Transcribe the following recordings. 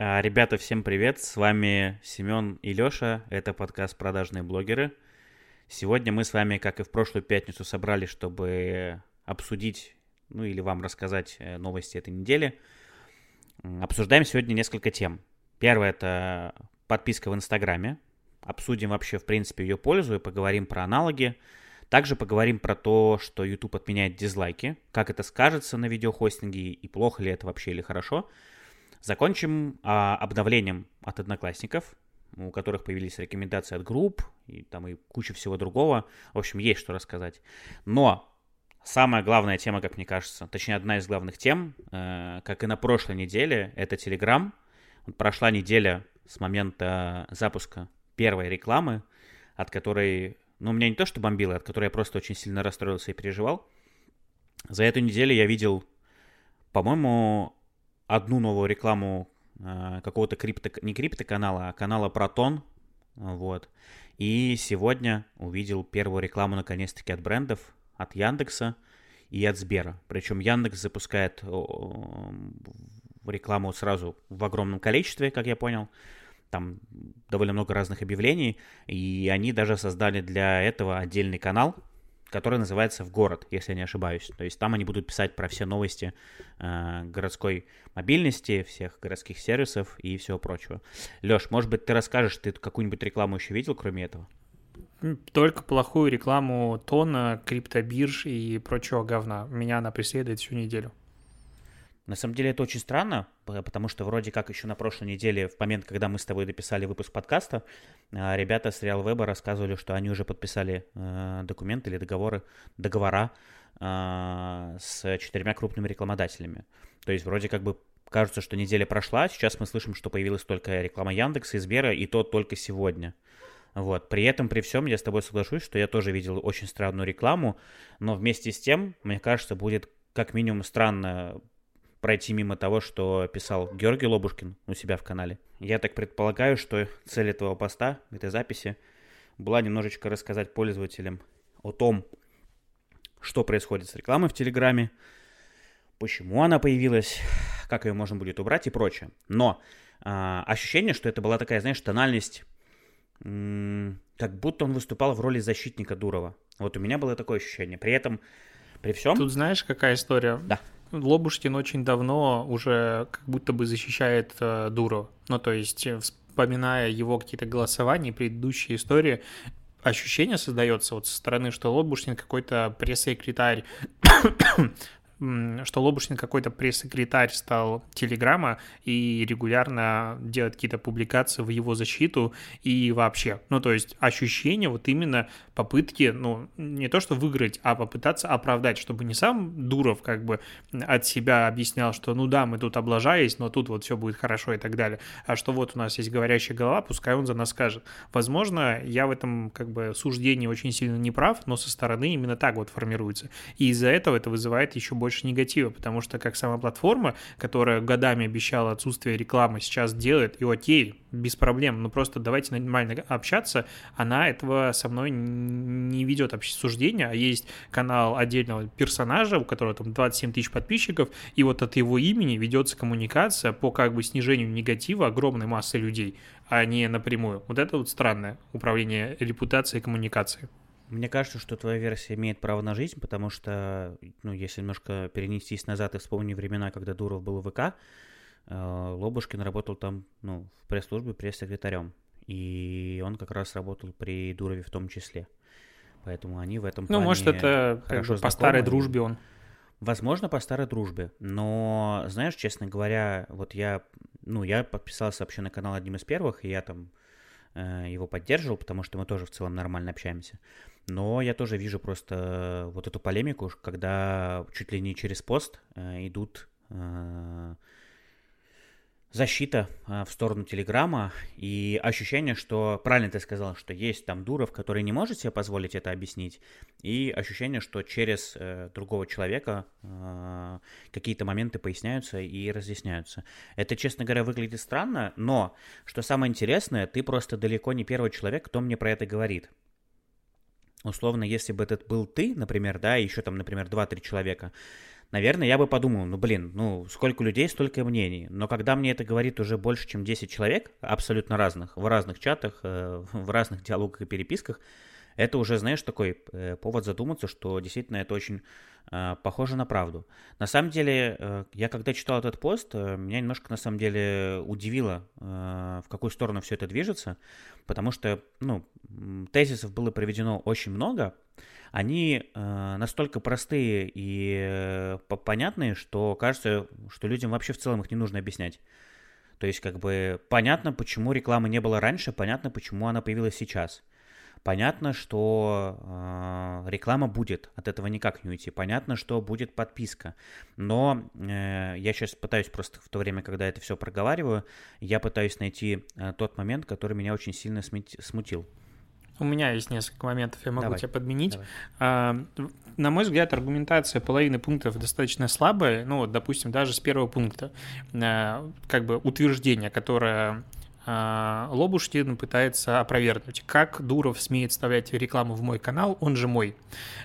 А, ребята, всем привет! С вами Семен и Леша. Это подкаст «Продажные блогеры». Сегодня мы с вами, как и в прошлую пятницу, собрались, чтобы обсудить, ну или вам рассказать э, новости этой недели. Обсуждаем сегодня несколько тем. Первое – это подписка в Инстаграме. Обсудим вообще, в принципе, ее пользу и поговорим про аналоги. Также поговорим про то, что YouTube отменяет дизлайки, как это скажется на видеохостинге и плохо ли это вообще или хорошо – Закончим а, обновлением от одноклассников, у которых появились рекомендации от групп и там и куча всего другого. В общем, есть что рассказать. Но самая главная тема, как мне кажется, точнее одна из главных тем, э, как и на прошлой неделе, это Telegram. Прошла неделя с момента запуска первой рекламы, от которой, ну, меня не то что бомбило, от которой я просто очень сильно расстроился и переживал. За эту неделю я видел, по-моему, одну новую рекламу э, какого-то крипто, не криптоканала, а канала Протон, вот. И сегодня увидел первую рекламу наконец-таки от брендов, от Яндекса и от Сбера. Причем Яндекс запускает рекламу сразу в огромном количестве, как я понял. Там довольно много разных объявлений, и они даже создали для этого отдельный канал, который называется «В город», если я не ошибаюсь. То есть там они будут писать про все новости э, городской мобильности, всех городских сервисов и всего прочего. Леш, может быть, ты расскажешь, ты какую-нибудь рекламу еще видел, кроме этого? Только плохую рекламу тона, криптобирж и прочего говна. Меня она преследует всю неделю. На самом деле это очень странно, потому что вроде как еще на прошлой неделе, в момент, когда мы с тобой дописали выпуск подкаста, а, ребята с Real рассказывали, что они уже подписали э, документы или договоры, договора а, с четырьмя крупными рекламодателями. То есть вроде как бы кажется, что неделя прошла, сейчас мы слышим, что появилась только реклама Яндекса и Сбера, и то только сегодня. Вот. При этом, при всем, я с тобой соглашусь, что я тоже видел очень странную рекламу, но вместе с тем, мне кажется, будет как минимум странно пройти мимо того, что писал Георгий Лобушкин у себя в канале. Я так предполагаю, что цель этого поста, этой записи, была немножечко рассказать пользователям о том, что происходит с рекламой в Телеграме, почему она появилась, как ее можно будет убрать и прочее. Но а, ощущение, что это была такая, знаешь, тональность, м- как будто он выступал в роли защитника Дурова. Вот у меня было такое ощущение. При этом, при всем... Тут знаешь, какая история? Да. Лобушкин очень давно уже как будто бы защищает э, Дурова. Ну, то есть, э, вспоминая его какие-то голосования, предыдущие истории, ощущение создается вот со стороны, что Лобушкин какой-то пресс-секретарь что Лобушкин какой-то пресс-секретарь стал Телеграма и регулярно делает какие-то публикации в его защиту и вообще. Ну, то есть ощущение вот именно попытки, ну, не то что выиграть, а попытаться оправдать, чтобы не сам Дуров как бы от себя объяснял, что ну да, мы тут облажались, но тут вот все будет хорошо и так далее, а что вот у нас есть говорящая голова, пускай он за нас скажет. Возможно, я в этом как бы суждении очень сильно не прав, но со стороны именно так вот формируется. И из-за этого это вызывает еще больше больше негатива, потому что как сама платформа, которая годами обещала отсутствие рекламы, сейчас делает, и окей, без проблем, но просто давайте нормально общаться, она этого со мной не ведет обсуждения, а есть канал отдельного персонажа, у которого там 27 тысяч подписчиков, и вот от его имени ведется коммуникация по как бы снижению негатива огромной массы людей, а не напрямую. Вот это вот странное управление репутацией и коммуникацией. Мне кажется, что твоя версия имеет право на жизнь, потому что, ну, если немножко перенестись назад и вспомнить времена, когда Дуров был в ВК, э, Лобушкин работал там, ну, в пресс-службе пресс-секретарем. И он как раз работал при Дурове в том числе. Поэтому они в этом Ну, может, это как бы по старой дружбе он. Возможно, по старой дружбе. Но, знаешь, честно говоря, вот я, ну, я подписался вообще на канал одним из первых, и я там э, его поддерживал, потому что мы тоже в целом нормально общаемся. Но я тоже вижу просто вот эту полемику, когда чуть ли не через пост э, идут э, защита э, в сторону Телеграма и ощущение, что, правильно ты сказал, что есть там Дуров, который не может себе позволить это объяснить, и ощущение, что через э, другого человека э, какие-то моменты поясняются и разъясняются. Это, честно говоря, выглядит странно, но, что самое интересное, ты просто далеко не первый человек, кто мне про это говорит условно, если бы этот был ты, например, да, еще там, например, 2-3 человека, наверное, я бы подумал, ну, блин, ну, сколько людей, столько мнений. Но когда мне это говорит уже больше, чем 10 человек, абсолютно разных, в разных чатах, э, в разных диалогах и переписках, это уже, знаешь, такой э, повод задуматься, что действительно это очень похоже на правду. На самом деле, э, я когда читал этот пост, э, меня немножко на самом деле удивило, э, в какую сторону все это движется, потому что, ну, тезисов было проведено очень много, они э, настолько простые и э, понятные, что кажется, что людям вообще в целом их не нужно объяснять. То есть, как бы, понятно, почему рекламы не было раньше, понятно, почему она появилась сейчас. Понятно, что э, реклама будет, от этого никак не уйти. Понятно, что будет подписка. Но э, я сейчас пытаюсь просто в то время, когда это все проговариваю, я пытаюсь найти э, тот момент, который меня очень сильно смутил. У меня есть несколько моментов, я могу Давай. тебя подменить. Давай. А, на мой взгляд, аргументация половины пунктов достаточно слабая. Ну, вот, допустим, даже с первого пункта, а, как бы утверждение, которое а, Лобушкин пытается опровергнуть. Как Дуров смеет вставлять рекламу в мой канал, он же мой.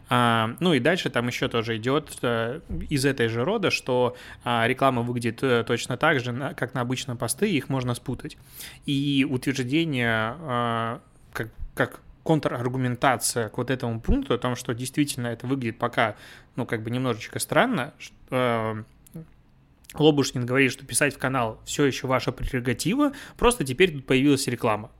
А, ну и дальше там еще тоже идет э, из этой же рода, что а, реклама выглядит э, точно так же, как на обычном посты, их можно спутать. И утверждение, как, как контраргументация к вот этому пункту о том, что действительно это выглядит пока, ну, как бы немножечко странно, э, Лобушкин говорит, что писать в канал все еще ваша прерогатива, просто теперь тут появилась реклама.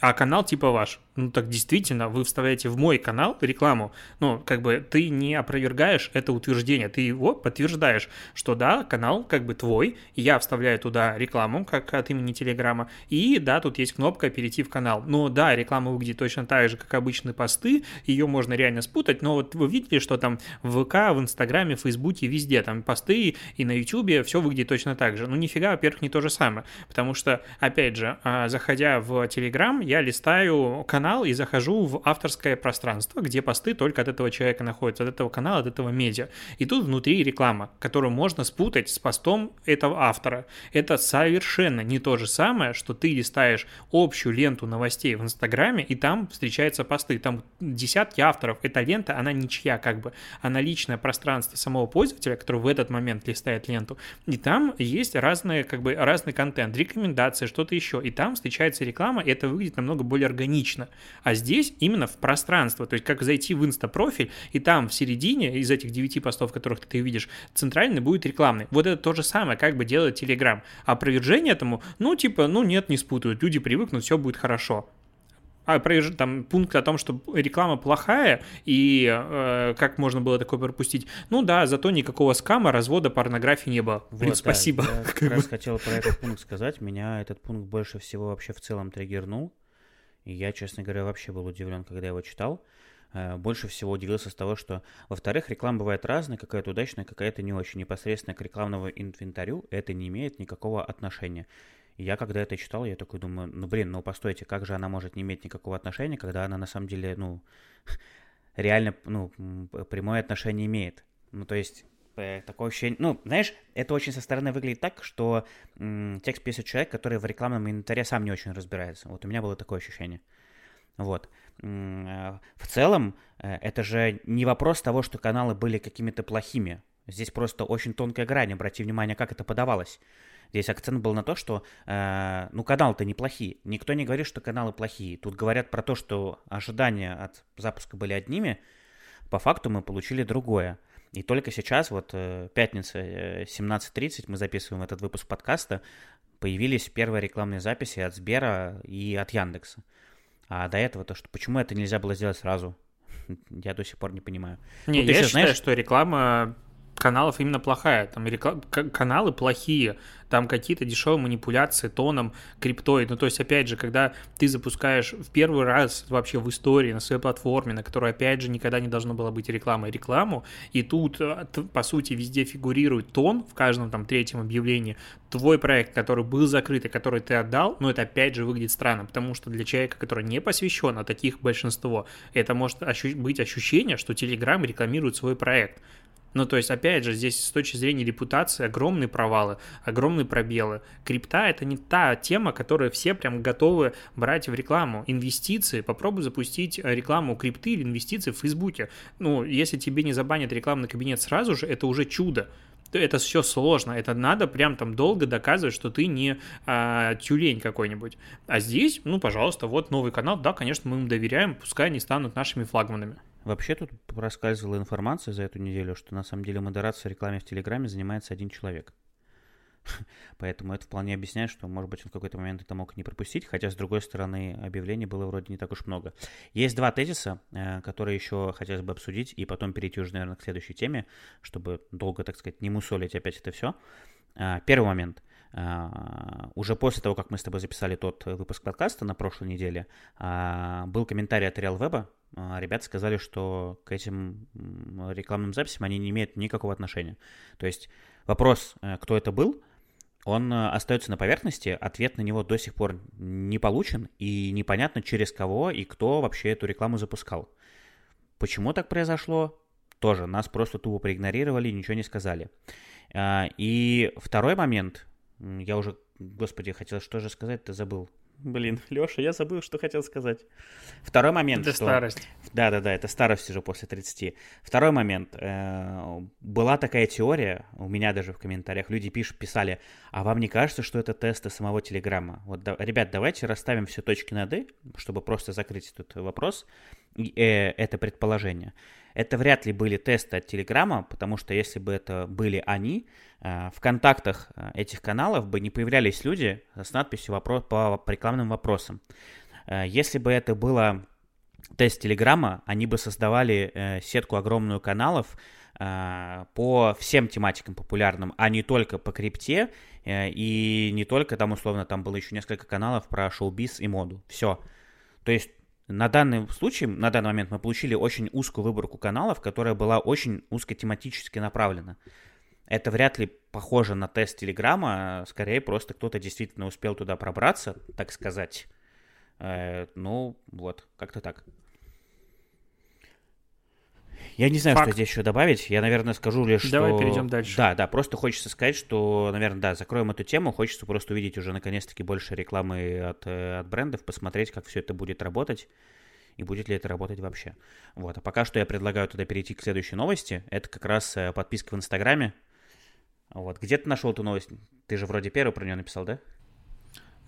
А канал типа ваш ну так действительно, вы вставляете в мой канал рекламу, ну, как бы ты не опровергаешь это утверждение, ты его подтверждаешь, что да, канал как бы твой, я вставляю туда рекламу, как от имени Телеграма, и да, тут есть кнопка «Перейти в канал». Но да, реклама выглядит точно так же, как обычные посты, ее можно реально спутать, но вот вы видите, что там в ВК, в Инстаграме, в Фейсбуке, везде там посты и на Ютубе все выглядит точно так же. Ну, нифига, во-первых, не то же самое, потому что, опять же, а, заходя в Телеграм, я листаю канал и захожу в авторское пространство, где посты только от этого человека находятся, от этого канала, от этого медиа. И тут внутри реклама, которую можно спутать с постом этого автора. Это совершенно не то же самое, что ты листаешь общую ленту новостей в Инстаграме, и там встречаются посты. Там десятки авторов. Эта лента, она ничья как бы. Она личное пространство самого пользователя, который в этот момент листает ленту. И там есть разные, как бы, разный контент, рекомендации, что-то еще. И там встречается реклама, и это выглядит намного более органично. А здесь именно в пространство, то есть как зайти в инста-профиль, и там в середине из этих девяти постов, которых ты видишь, центральный будет рекламный. Вот это то же самое, как бы делает Telegram. Опровержение этому, ну, типа, ну, нет, не спутают, люди привыкнут, все будет хорошо а, там пункт о том, что реклама плохая, и э, как можно было такое пропустить. Ну да, зато никакого скама, развода, порнографии не было. Вот, Блин, спасибо. Да, я как раз хотел про этот пункт сказать. Меня этот пункт больше всего вообще в целом триггернул. И я, честно говоря, вообще был удивлен, когда его читал. Э, больше всего удивился с того, что, во-вторых, реклама бывает разная, какая-то удачная, какая-то не очень. Непосредственно к рекламному инвентарю это не имеет никакого отношения. Я, когда это читал, я такой думаю, ну, блин, ну, постойте, как же она может не иметь никакого отношения, когда она на самом деле, ну, реально, ну, прямое отношение имеет. Ну, то есть, такое ощущение, ну, знаешь, это очень со стороны выглядит так, что м, текст пишет человек, который в рекламном инвентаре сам не очень разбирается. Вот у меня было такое ощущение. Вот. Э, в целом, э, это же не вопрос того, что каналы были какими-то плохими. Здесь просто очень тонкая грань, обрати внимание, как это подавалось. Здесь акцент был на то, что, э, ну, каналы-то неплохие. Никто не говорит, что каналы плохие. Тут говорят про то, что ожидания от запуска были одними, по факту мы получили другое. И только сейчас, вот э, пятница, 17.30, э, мы записываем этот выпуск подкаста, появились первые рекламные записи от Сбера и от Яндекса. А до этого то, что почему это нельзя было сделать сразу, я до сих пор не понимаю. Не, Тут я еще, считаю, знаешь... что реклама каналов именно плохая. Там реклам... каналы плохие, там какие-то дешевые манипуляции тоном, криптой. Ну, то есть, опять же, когда ты запускаешь в первый раз вообще в истории на своей платформе, на которой, опять же, никогда не должно было быть рекламы, рекламу, и тут, э, по сути, везде фигурирует тон в каждом там третьем объявлении, твой проект, который был закрыт и который ты отдал, ну, это опять же выглядит странно, потому что для человека, который не посвящен, а таких большинство, это может ощу- быть ощущение, что Telegram рекламирует свой проект. Ну, то есть, опять же, здесь с точки зрения репутации огромные провалы, огромные пробелы. Крипта — это не та тема, которую все прям готовы брать в рекламу. Инвестиции, попробуй запустить рекламу крипты или инвестиции в Фейсбуке. Ну, если тебе не забанят рекламный кабинет сразу же, это уже чудо это все сложно, это надо прям там долго доказывать, что ты не а, тюлень какой-нибудь. А здесь, ну, пожалуйста, вот новый канал, да, конечно, мы им доверяем, пускай они станут нашими флагманами. Вообще тут проскальзывала информация за эту неделю, что на самом деле модерацией рекламы в Телеграме занимается один человек. Поэтому это вполне объясняет, что, может быть, он в какой-то момент это мог не пропустить, хотя, с другой стороны, объявлений было вроде не так уж много. Есть два тезиса, э, которые еще хотелось бы обсудить, и потом перейти уже, наверное, к следующей теме, чтобы долго, так сказать, не мусолить опять это все. Э, первый момент – а, уже после того, как мы с тобой записали тот выпуск подкаста на прошлой неделе, был комментарий от RealWeb. А, ребята сказали, что к этим рекламным записям они не имеют никакого отношения. То есть вопрос, э, кто это был, он э, остается на поверхности, ответ на него до сих пор не получен, и непонятно, через кого и кто вообще эту рекламу запускал. Почему так произошло? Тоже нас просто тупо проигнорировали, ничего не сказали. И второй момент, я уже, господи, хотел что же сказать-то забыл. Блин, Леша, я забыл, что хотел сказать. Второй момент. Это что... старость. Да-да-да, это старость уже после 30. Второй момент. Э, была такая теория, у меня даже в комментариях люди пишут, писали, а вам не кажется, что это тесты самого Телеграма? Вот, да, ребят, давайте расставим все точки над «и», чтобы просто закрыть этот вопрос, и, э, это предположение. Это вряд ли были тесты от Телеграма, потому что если бы это были они, э, в контактах э, этих каналов бы не появлялись люди с надписью вопрос, по рекламным вопросам. Э, если бы это было тест Телеграма, они бы создавали сетку огромную каналов по всем тематикам популярным, а не только по крипте, и не только там, условно, там было еще несколько каналов про шоу-биз и моду. Все. То есть на данный случай, на данный момент мы получили очень узкую выборку каналов, которая была очень узкотематически направлена. Это вряд ли похоже на тест Телеграма, скорее просто кто-то действительно успел туда пробраться, так сказать. Э, ну, вот, как-то так. Я не знаю, Факт. что здесь еще добавить. Я, наверное, скажу лишь, Давай что... перейдем дальше. Да, да, просто хочется сказать, что, наверное, да, закроем эту тему. Хочется просто увидеть уже наконец-таки больше рекламы от, э, от брендов, посмотреть, как все это будет работать и будет ли это работать вообще. Вот. А пока что я предлагаю туда перейти к следующей новости. Это как раз э, подписка в Инстаграме. Вот. Где ты нашел эту новость? Ты же вроде первый про нее написал, да?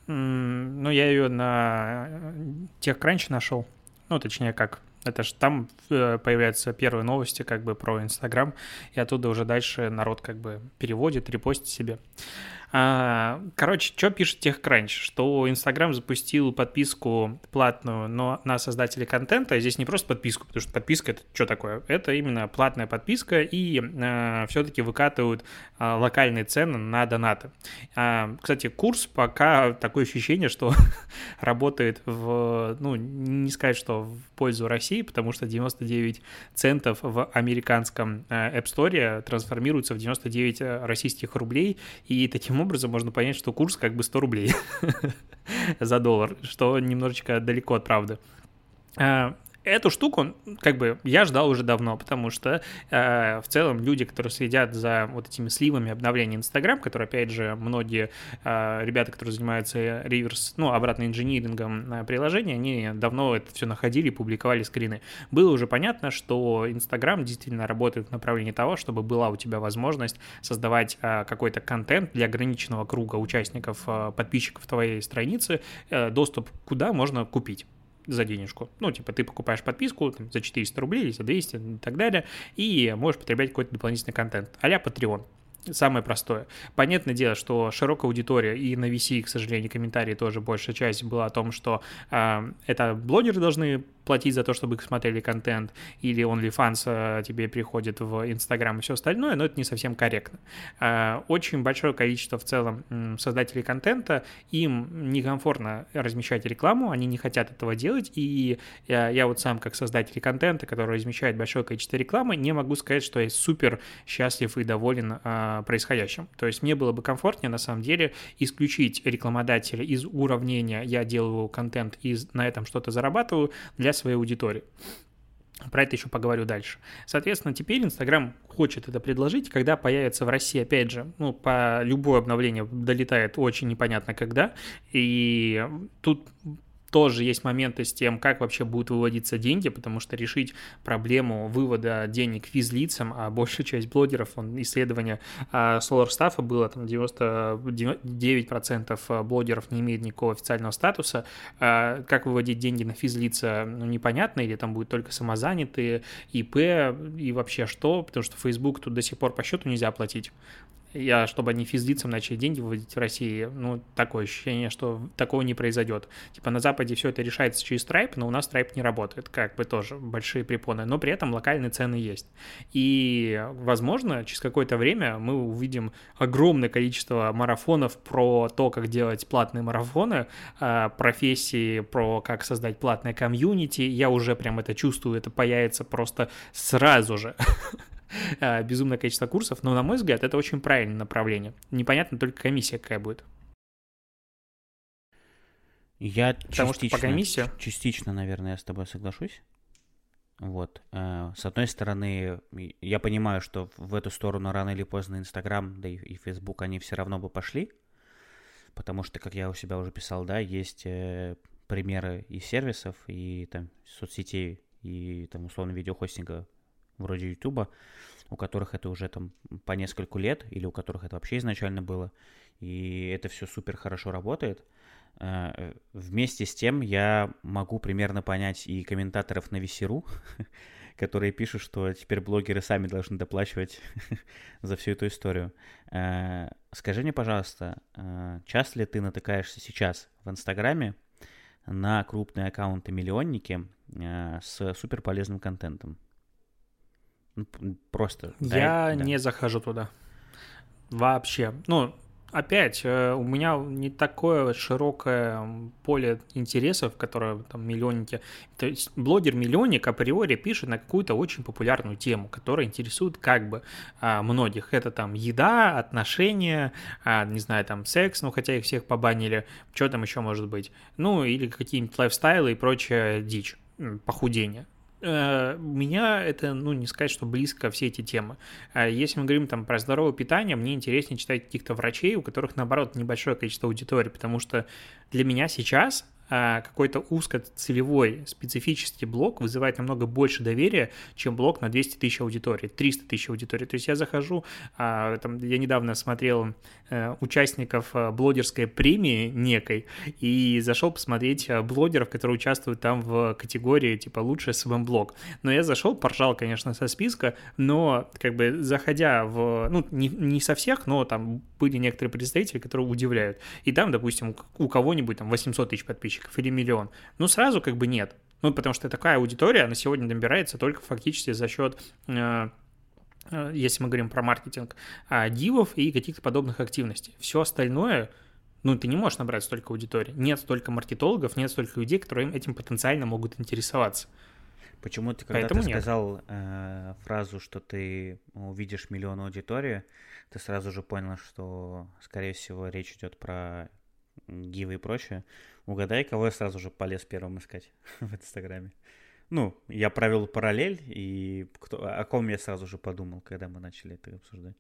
Mm, ну, я ее на э, TechCrunch нашел. Ну, точнее, как это же там э, появляются первые новости как бы про Инстаграм, и оттуда уже дальше народ как бы переводит, репостит себе. А, короче, что пишет TechCrunch? Что Инстаграм запустил подписку платную, но на создателей контента. Здесь не просто подписку, потому что подписка это что такое? Это именно платная подписка, и а, все-таки выкатывают а, локальные цены на донаты. А, кстати, курс пока такое ощущение, что работает в, ну, не сказать, что в пользу России, потому что 99 центов в американском App Store трансформируются в 99 российских рублей, и таким таким образом можно понять, что курс как бы 100 рублей за доллар, что немножечко далеко от правды. Эту штуку, как бы, я ждал уже давно, потому что э, в целом люди, которые следят за вот этими сливами обновления Инстаграм, которые, опять же, многие э, ребята, которые занимаются реверс, ну, обратно инжинирингом э, приложения, они давно это все находили, публиковали скрины. Было уже понятно, что Инстаграм действительно работает в направлении того, чтобы была у тебя возможность создавать э, какой-то контент для ограниченного круга участников, э, подписчиков твоей страницы, э, доступ куда можно купить за денежку. Ну, типа, ты покупаешь подписку там, за 400 рублей или за 200 и так далее, и можешь потреблять какой-то дополнительный контент. А-ля Patreon. Самое простое. Понятное дело, что широкая аудитория, и на VC, к сожалению, комментарии тоже большая часть была о том, что э, это блогеры должны платить за то, чтобы смотрели контент, или OnlyFans э, тебе приходит в Instagram и все остальное, но это не совсем корректно. Э, очень большое количество в целом создателей контента, им некомфортно размещать рекламу, они не хотят этого делать, и я, я вот сам как создатель контента, который размещает большое количество рекламы, не могу сказать, что я супер счастлив и доволен э, происходящим. То есть мне было бы комфортнее, на самом деле, исключить рекламодателя из уравнения «я делаю контент и на этом что-то зарабатываю» для своей аудитории. Про это еще поговорю дальше. Соответственно, теперь Инстаграм хочет это предложить, когда появится в России, опять же, ну, по любое обновление долетает очень непонятно когда, и тут тоже есть моменты с тем, как вообще будут выводиться деньги, потому что решить проблему вывода денег физлицам, а большая часть блогеров, он, исследование а, Solar Staff было, там 99% блогеров не имеет никакого официального статуса, а, как выводить деньги на физлица, ну, непонятно, или там будет только самозанятые, ИП и вообще что, потому что Facebook тут до сих пор по счету нельзя платить я, чтобы они физлицам начали деньги выводить в России, ну, такое ощущение, что такого не произойдет. Типа на Западе все это решается через Stripe, но у нас Stripe не работает, как бы тоже большие препоны, но при этом локальные цены есть. И, возможно, через какое-то время мы увидим огромное количество марафонов про то, как делать платные марафоны, а, профессии, про как создать платное комьюнити. Я уже прям это чувствую, это появится просто сразу же. Э, безумное количество курсов, но, на мой взгляд, это очень правильное направление. Непонятно только комиссия какая будет. Я Потому частично, что по комиссии... частично, наверное, я с тобой соглашусь. Вот. Э, с одной стороны, я понимаю, что в эту сторону рано или поздно Инстаграм, да и Фейсбук, они все равно бы пошли, потому что, как я у себя уже писал, да, есть э, примеры и сервисов, и там соцсетей, и там условно видеохостинга вроде Ютуба, у которых это уже там по нескольку лет, или у которых это вообще изначально было, и это все супер хорошо работает. Э, вместе с тем я могу примерно понять и комментаторов на Весеру, которые пишут, что теперь блогеры сами должны доплачивать за всю эту историю. Э, скажи мне, пожалуйста, э, часто ли ты натыкаешься сейчас в Инстаграме на крупные аккаунты-миллионники с супер полезным контентом? Ну, просто. Я да, не захожу туда. Вообще. Ну, опять, э, у меня не такое широкое поле интересов, которое там миллионники. То есть блогер-миллионник априори пишет на какую-то очень популярную тему, которая интересует как бы а, многих. Это там еда, отношения, а, не знаю, там секс, ну хотя их всех побанили. Что там еще может быть? Ну или какие-нибудь лайфстайлы и прочая дичь похудение. Э, меня это, ну, не сказать, что близко все эти темы. А если мы говорим там про здоровое питание, мне интереснее читать каких-то врачей, у которых, наоборот, небольшое количество аудитории, потому что для меня сейчас какой-то узкоцелевой специфический блок вызывает намного больше доверия, чем блок на 200 тысяч аудитории, 300 тысяч аудитории. То есть я захожу, а, там, я недавно смотрел э, участников э, блогерской премии некой и зашел посмотреть э, блогеров, которые участвуют там в категории типа лучший СММ-блог. Но я зашел, поржал, конечно, со списка, но как бы заходя в, ну, не, не со всех, но там были некоторые представители, которые удивляют. И там, допустим, у кого-нибудь там 800 тысяч подписчиков, подписчиков или миллион? Ну, сразу как бы нет. Ну, потому что такая аудитория, она сегодня набирается только фактически за счет э, э, если мы говорим про маркетинг, а, дивов и каких-то подобных активностей. Все остальное, ну, ты не можешь набрать столько аудитории. Нет столько маркетологов, нет столько людей, которые этим потенциально могут интересоваться. Почему ты, когда Поэтому ты нет. сказал э, фразу, что ты увидишь миллион аудитории, ты сразу же понял, что, скорее всего, речь идет про гивы и прочее. Угадай, кого я сразу же полез первым искать в Инстаграме. Ну, я провел параллель, и кто, о ком я сразу же подумал, когда мы начали это обсуждать.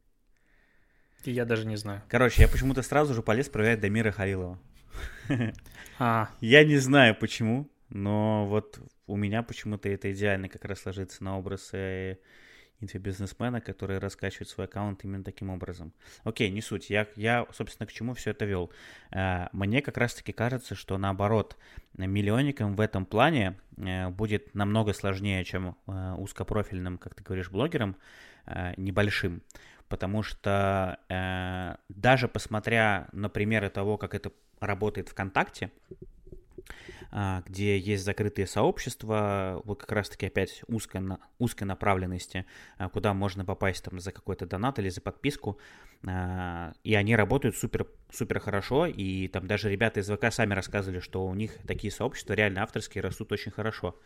Я даже не знаю. Короче, я почему-то сразу же полез проверять Дамира Халилова. А. Я не знаю почему, но вот у меня почему-то это идеально как раз ложится на образ инфобизнесмена, который раскачивает свой аккаунт именно таким образом. Окей, не суть. Я, я собственно, к чему все это вел. Э, мне как раз-таки кажется, что наоборот, миллионникам в этом плане э, будет намного сложнее, чем э, узкопрофильным, как ты говоришь, блогерам, небольшим. Потому что даже посмотря на примеры того, как это работает ВКонтакте, где есть закрытые сообщества, вот как раз-таки опять узкой, узкой направленности, а, куда можно попасть там за какой-то донат или за подписку, а, и они работают супер, супер хорошо, и там даже ребята из ВК сами рассказывали, что у них такие сообщества реально авторские растут очень хорошо.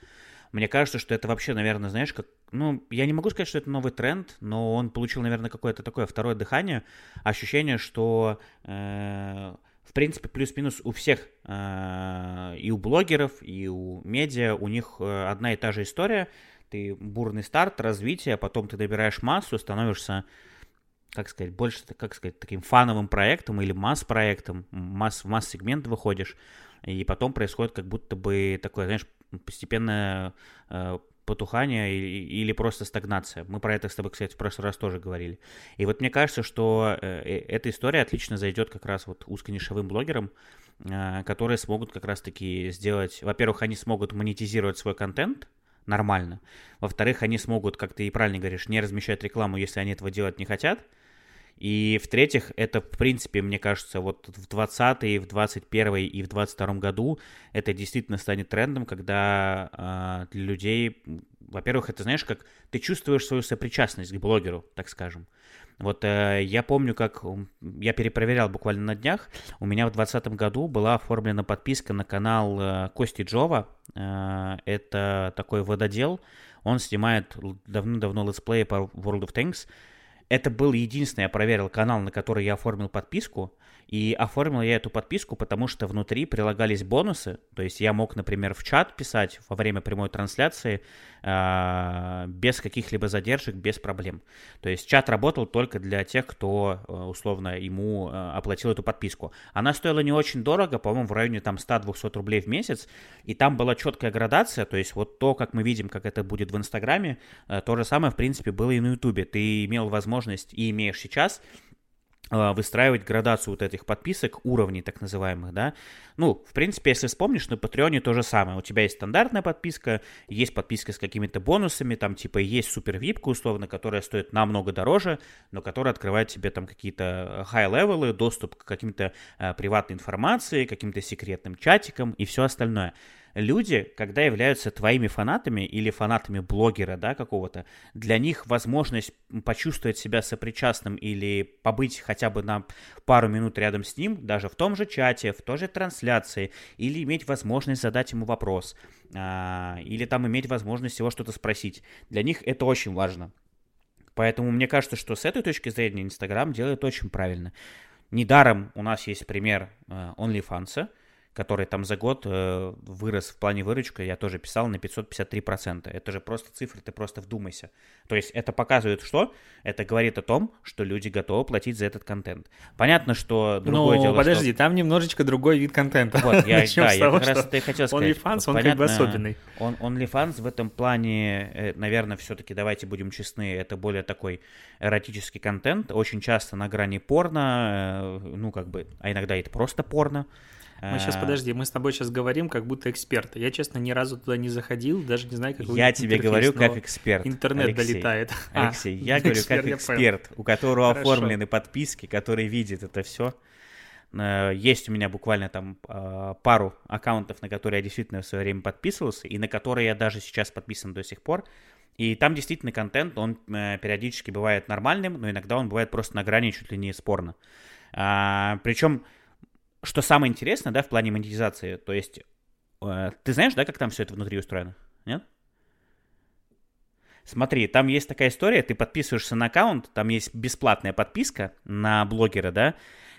Мне кажется, что это вообще, наверное, знаешь, как... Ну, я не могу сказать, что это новый тренд, но он получил, наверное, какое-то такое второе дыхание, ощущение, что э, в принципе, плюс-минус у всех, э, и у блогеров, и у медиа, у них э, одна и та же история. ты бурный старт, развитие, потом ты добираешь массу, становишься как сказать, больше, как сказать, таким фановым проектом или масс-проектом, масс, в масс-сегмент выходишь, и потом происходит как будто бы такое, знаешь, постепенное э, потухание или, просто стагнация. Мы про это с тобой, кстати, в прошлый раз тоже говорили. И вот мне кажется, что э, э эта история отлично зайдет как раз вот узконишевым блогерам, э, которые смогут как раз-таки сделать... Во-первых, они смогут монетизировать свой контент, нормально. Во-вторых, они смогут, как ты и правильно говоришь, не размещать рекламу, если они этого делать не хотят. И в-третьих, это, в принципе, мне кажется, вот в 20 в 21 и в 22 году это действительно станет трендом, когда э, для людей, во-первых, это, знаешь, как ты чувствуешь свою сопричастность к блогеру, так скажем. Вот э, я помню, как я перепроверял буквально на днях, у меня в 2020 году была оформлена подписка на канал э, Кости Джова, э, это такой вододел, он снимает давно-давно летсплеи по World of Tanks, это был единственный, я проверил канал, на который я оформил подписку. И оформил я эту подписку, потому что внутри прилагались бонусы. То есть я мог, например, в чат писать во время прямой трансляции э, без каких-либо задержек, без проблем. То есть чат работал только для тех, кто э, условно ему э, оплатил эту подписку. Она стоила не очень дорого, по-моему, в районе там 100-200 рублей в месяц. И там была четкая градация. То есть вот то, как мы видим, как это будет в Инстаграме, э, то же самое, в принципе, было и на Ютубе. Ты имел возможность и имеешь сейчас а, выстраивать градацию вот этих подписок, уровней так называемых, да. Ну, в принципе, если вспомнишь, на Патреоне то же самое. У тебя есть стандартная подписка, есть подписка с какими-то бонусами, там типа есть супер випка условно, которая стоит намного дороже, но которая открывает тебе там какие-то high-левелы, доступ к каким-то э, приватной информации, каким-то секретным чатикам и все остальное люди, когда являются твоими фанатами или фанатами блогера, да, какого-то, для них возможность почувствовать себя сопричастным или побыть хотя бы на пару минут рядом с ним, даже в том же чате, в той же трансляции, или иметь возможность задать ему вопрос, а, или там иметь возможность его что-то спросить, для них это очень важно. Поэтому мне кажется, что с этой точки зрения Инстаграм делает очень правильно. Недаром у нас есть пример э, OnlyFans, который там за год э, вырос в плане выручка, я тоже писал, на 553%. Это же просто цифры, ты просто вдумайся. То есть это показывает что? Это говорит о том, что люди готовы платить за этот контент. Понятно, что другое ну, дело, подожди, что... там немножечко другой вид контента. Вот, я, да, я как раз это хотел сказать. OnlyFans, он как бы особенный. Он, OnlyFans в этом плане, э, наверное, все-таки, давайте будем честны, это более такой эротический контент, очень часто на грани порно, э, ну, как бы, а иногда это просто порно. Мы сейчас, а. подожди, мы с тобой сейчас говорим как будто эксперты. Я, честно, ни разу туда не заходил, даже не знаю, как Я тебе говорю как эксперт. Интернет Алексей. долетает. Алексей, а, я говорю как эксперт, у которого оформлены подписки, который видит это все. Э, есть у меня буквально там а, пару аккаунтов, на которые я действительно в свое время подписывался, и на которые я даже сейчас подписан до сих пор. И там действительно контент, он э, периодически бывает нормальным, но иногда он бывает просто на грани чуть ли не спорно. А, причем что самое интересное, да, в плане монетизации, то есть э, ты знаешь, да, как там все это внутри устроено? Нет? Смотри, там есть такая история, ты подписываешься на аккаунт, там есть бесплатная подписка на блогера, да,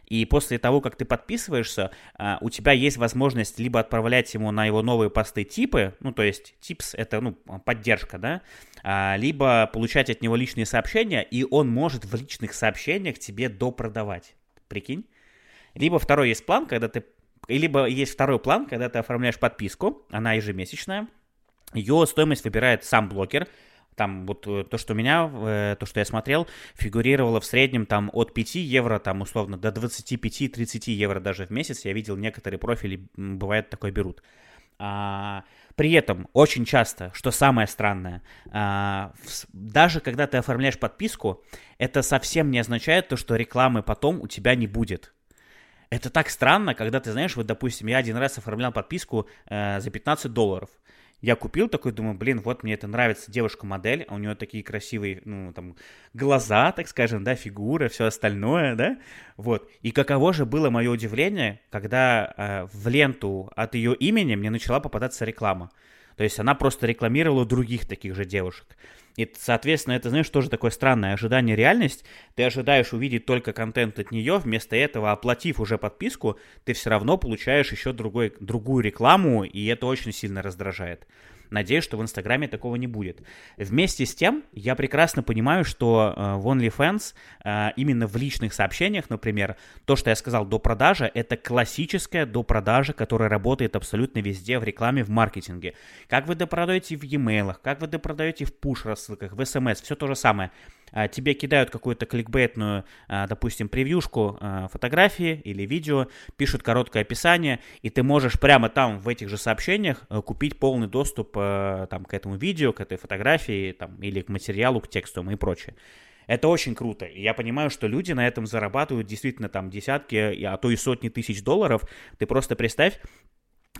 и после того, как ты подписываешься, э, у тебя есть возможность либо отправлять ему на его новые посты типы, ну, то есть типс — это, ну, поддержка, да, а, либо получать от него личные сообщения, и он может в личных сообщениях тебе допродавать. Прикинь? Либо второй есть план, когда ты... Либо есть второй план, когда ты оформляешь подписку, она ежемесячная. Ее стоимость выбирает сам блогер. Там вот э, то, что у меня, э, то, что я смотрел, фигурировало в среднем там от 5 евро, там условно до 25-30 евро даже в месяц. Я видел некоторые профили, бывает такое берут. А, при этом очень часто, что самое странное, а, даже когда ты оформляешь подписку, это совсем не означает то, что рекламы потом у тебя не будет. Это так странно, когда ты знаешь, вот, допустим, я один раз оформлял подписку э, за 15 долларов. Я купил такой, думаю, блин, вот мне это нравится девушка-модель, а у нее такие красивые, ну, там, глаза, так скажем, да, фигура, все остальное, да, вот. И каково же было мое удивление, когда э, в ленту от ее имени мне начала попадаться реклама. То есть она просто рекламировала других таких же девушек. И, соответственно, это, знаешь, тоже такое странное ожидание реальность. Ты ожидаешь увидеть только контент от нее, вместо этого, оплатив уже подписку, ты все равно получаешь еще другой, другую рекламу, и это очень сильно раздражает. Надеюсь, что в Инстаграме такого не будет. Вместе с тем, я прекрасно понимаю, что э, в OnlyFans э, именно в личных сообщениях, например, то, что я сказал до продажи, это классическая до продажи, которая работает абсолютно везде в рекламе, в маркетинге. Как вы допродаете в e-mail, как вы допродаете в push-рассылках, в SMS, все то же самое. А, тебе кидают какую-то кликбейтную, а, допустим, превьюшку а, фотографии или видео, пишут короткое описание, и ты можешь прямо там в этих же сообщениях э, купить полный доступ э, там, к этому видео, к этой фотографии там, или к материалу, к тексту и прочее. Это очень круто. Я понимаю, что люди на этом зарабатывают действительно там десятки, а то и сотни тысяч долларов. Ты просто представь,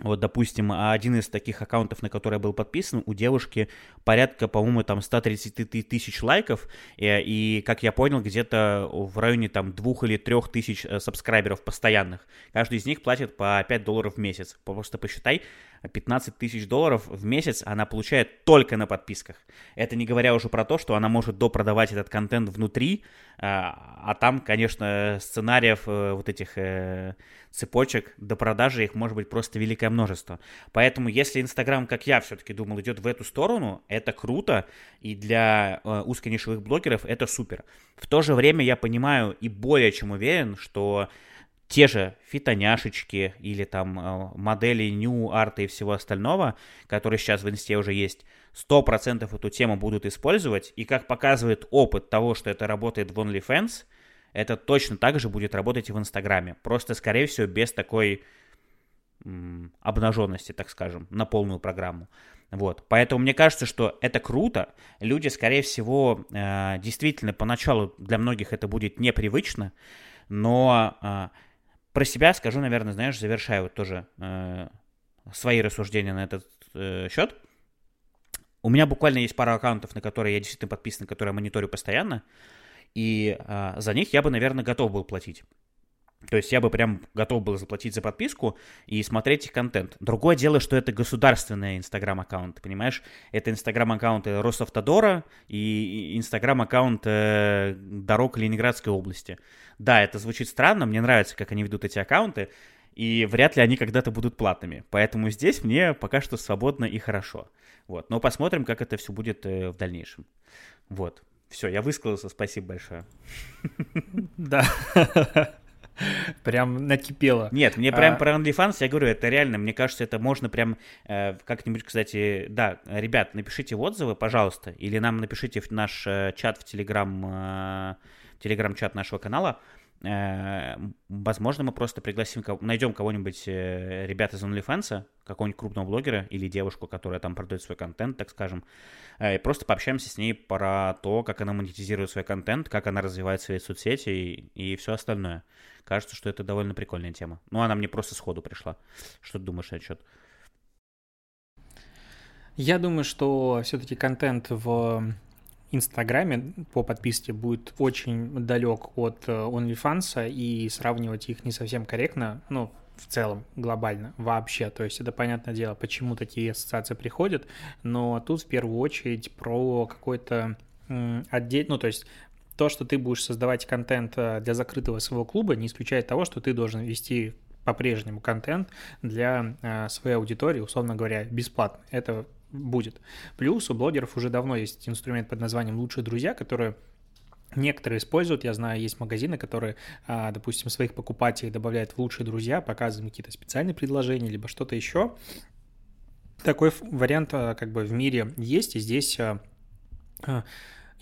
вот, допустим, один из таких аккаунтов, на который я был подписан, у девушки порядка, по-моему, там 130 тысяч лайков, и, и, как я понял, где-то в районе там двух или трех тысяч э, сабскрайберов постоянных. Каждый из них платит по 5 долларов в месяц. Просто посчитай, 15 тысяч долларов в месяц она получает только на подписках. Это не говоря уже про то, что она может допродавать этот контент внутри, а, а там, конечно, сценариев э, вот этих э, цепочек до продажи их может быть просто великое множество. Поэтому если Инстаграм, как я все-таки думал, идет в эту сторону, это круто, и для э, узконишевых блогеров это супер. В то же время я понимаю и более чем уверен, что те же фитоняшечки или там э, модели New Art и всего остального, которые сейчас в инсте уже есть, 100% эту тему будут использовать. И как показывает опыт того, что это работает в OnlyFans, это точно так же будет работать и в Инстаграме. Просто, скорее всего, без такой м, обнаженности, так скажем, на полную программу. Вот. Поэтому мне кажется, что это круто. Люди, скорее всего, э, действительно, поначалу для многих это будет непривычно, но э, про себя скажу, наверное, знаешь, завершаю вот тоже э, свои рассуждения на этот э, счет. У меня буквально есть пара аккаунтов, на которые я действительно подписан, которые я мониторю постоянно, и э, за них я бы, наверное, готов был платить. То есть я бы прям готов был заплатить за подписку и смотреть их контент. Другое дело, что это государственные инстаграм-аккаунты, понимаешь? Это инстаграм-аккаунты Росавтодора и инстаграм-аккаунт э, дорог Ленинградской области. Да, это звучит странно, мне нравится, как они ведут эти аккаунты, и вряд ли они когда-то будут платными. Поэтому здесь мне пока что свободно и хорошо. Вот. Но посмотрим, как это все будет э, в дальнейшем. Вот. Все, я высказался, спасибо большое. Да. Прям накипело. Нет, мне прям а... про OnlyFans, я говорю, это реально, мне кажется, это можно прям э, как-нибудь, кстати, да, ребят, напишите отзывы, пожалуйста, или нам напишите в наш э, чат в Телеграм, э, Телеграм-чат нашего канала, возможно, мы просто пригласим, найдем кого-нибудь, э, ребят из OnlyFans, какого-нибудь крупного блогера или девушку, которая там продает свой контент, так скажем, э, и просто пообщаемся с ней про то, как она монетизирует свой контент, как она развивает свои соцсети и, и все остальное. Кажется, что это довольно прикольная тема. Ну, она мне просто сходу пришла. Что ты думаешь отчет? Я думаю, что все-таки контент в Инстаграме по подписке будет очень далек от э, OnlyFans, и сравнивать их не совсем корректно, ну, в целом, глобально, вообще. То есть это понятное дело, почему такие ассоциации приходят, но тут в первую очередь про какой-то отдельный, ну, то есть то, что ты будешь создавать контент э, для закрытого своего клуба, не исключает того, что ты должен вести по-прежнему контент для э, своей аудитории, условно говоря, бесплатно. Это будет. Плюс у блогеров уже давно есть инструмент под названием «Лучшие друзья», который Некоторые используют, я знаю, есть магазины, которые, а, допустим, своих покупателей добавляют в лучшие друзья, показывают какие-то специальные предложения, либо что-то еще. Такой вариант а, как бы в мире есть, и здесь а,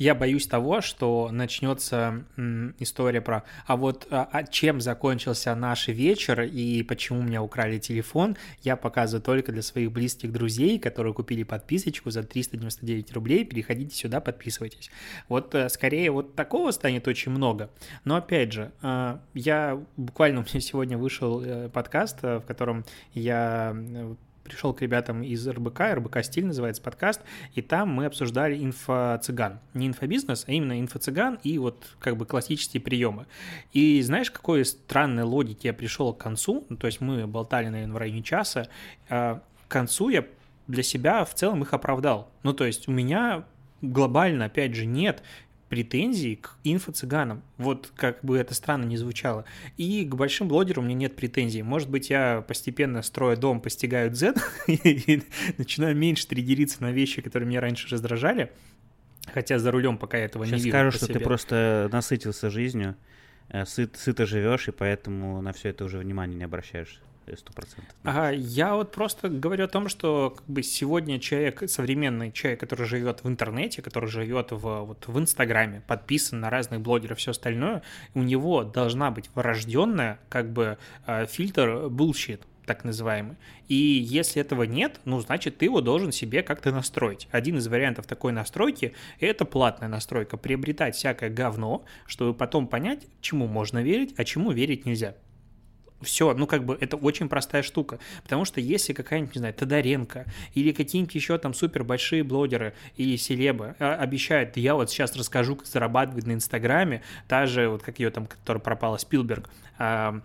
я боюсь того, что начнется история про, а вот а, а чем закончился наш вечер и почему у меня украли телефон, я показываю только для своих близких друзей, которые купили подписочку за 399 рублей, переходите сюда, подписывайтесь. Вот э, скорее вот такого станет очень много. Но опять же, э, я буквально у меня сегодня вышел э, подкаст, в котором я пришел к ребятам из РБК, РБК Стиль называется подкаст, и там мы обсуждали инфо-цыган. Не инфобизнес, а именно инфо-цыган и вот как бы классические приемы. И знаешь, какой странной логике я пришел к концу? Ну, то есть мы болтали, наверное, в районе часа. А к концу я для себя в целом их оправдал. Ну, то есть у меня глобально, опять же, нет претензий к инфо-цыганам. Вот как бы это странно не звучало. И к большим блогерам у меня нет претензий. Может быть, я постепенно строю дом, постигаю дзен и начинаю меньше триггериться на вещи, которые меня раньше раздражали. Хотя за рулем пока я этого Сейчас не вижу. скажу, что себе. ты просто насытился жизнью, э, сыт, сыто живешь, и поэтому на все это уже внимания не обращаешь. Сто процентов. Ага, я вот просто говорю о том, что как бы сегодня человек, современный человек, который живет в интернете, который живет в, вот, в Инстаграме, подписан на разных блогеров, все остальное, у него должна быть врожденная как бы э, фильтр bullshit так называемый. И если этого нет, ну, значит, ты его должен себе как-то настроить. Один из вариантов такой настройки – это платная настройка. Приобретать всякое говно, чтобы потом понять, чему можно верить, а чему верить нельзя. Все, ну как бы это очень простая штука, потому что если какая-нибудь, не знаю, Тодоренко или какие-нибудь еще там супер большие блогеры или селебы а, обещают, я вот сейчас расскажу, как зарабатывать на Инстаграме, та же, вот как ее там, которая пропала, Спилберг, а,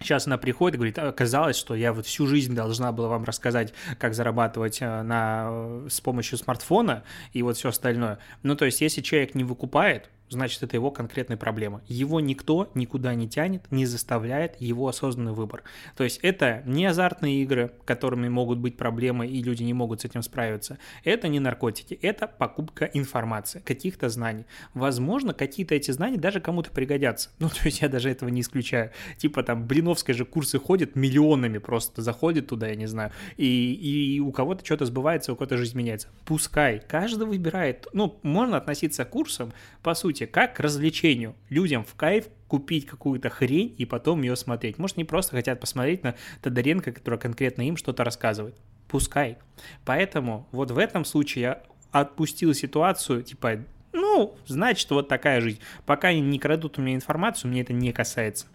Сейчас она приходит и говорит, оказалось, что я вот всю жизнь должна была вам рассказать, как зарабатывать э, на, с помощью смартфона и вот все остальное. Ну, то есть, если человек не выкупает, значит, это его конкретная проблема. Его никто никуда не тянет, не заставляет его осознанный выбор. То есть это не азартные игры, которыми могут быть проблемы, и люди не могут с этим справиться. Это не наркотики, это покупка информации, каких-то знаний. Возможно, какие-то эти знания даже кому-то пригодятся. Ну, то есть я даже этого не исключаю. Типа там Блиновской же курсы ходят миллионами просто, заходит туда, я не знаю, и, и у кого-то что-то сбывается, у кого-то жизнь меняется. Пускай, каждый выбирает. Ну, можно относиться к курсам, по сути, как к развлечению. Людям в кайф купить какую-то хрень и потом ее смотреть. Может, не просто хотят посмотреть на Тодоренко, которая конкретно им что-то рассказывает. Пускай. Поэтому вот в этом случае я отпустил ситуацию, типа, ну, значит, вот такая жизнь. Пока они не крадут у меня информацию, мне это не касается.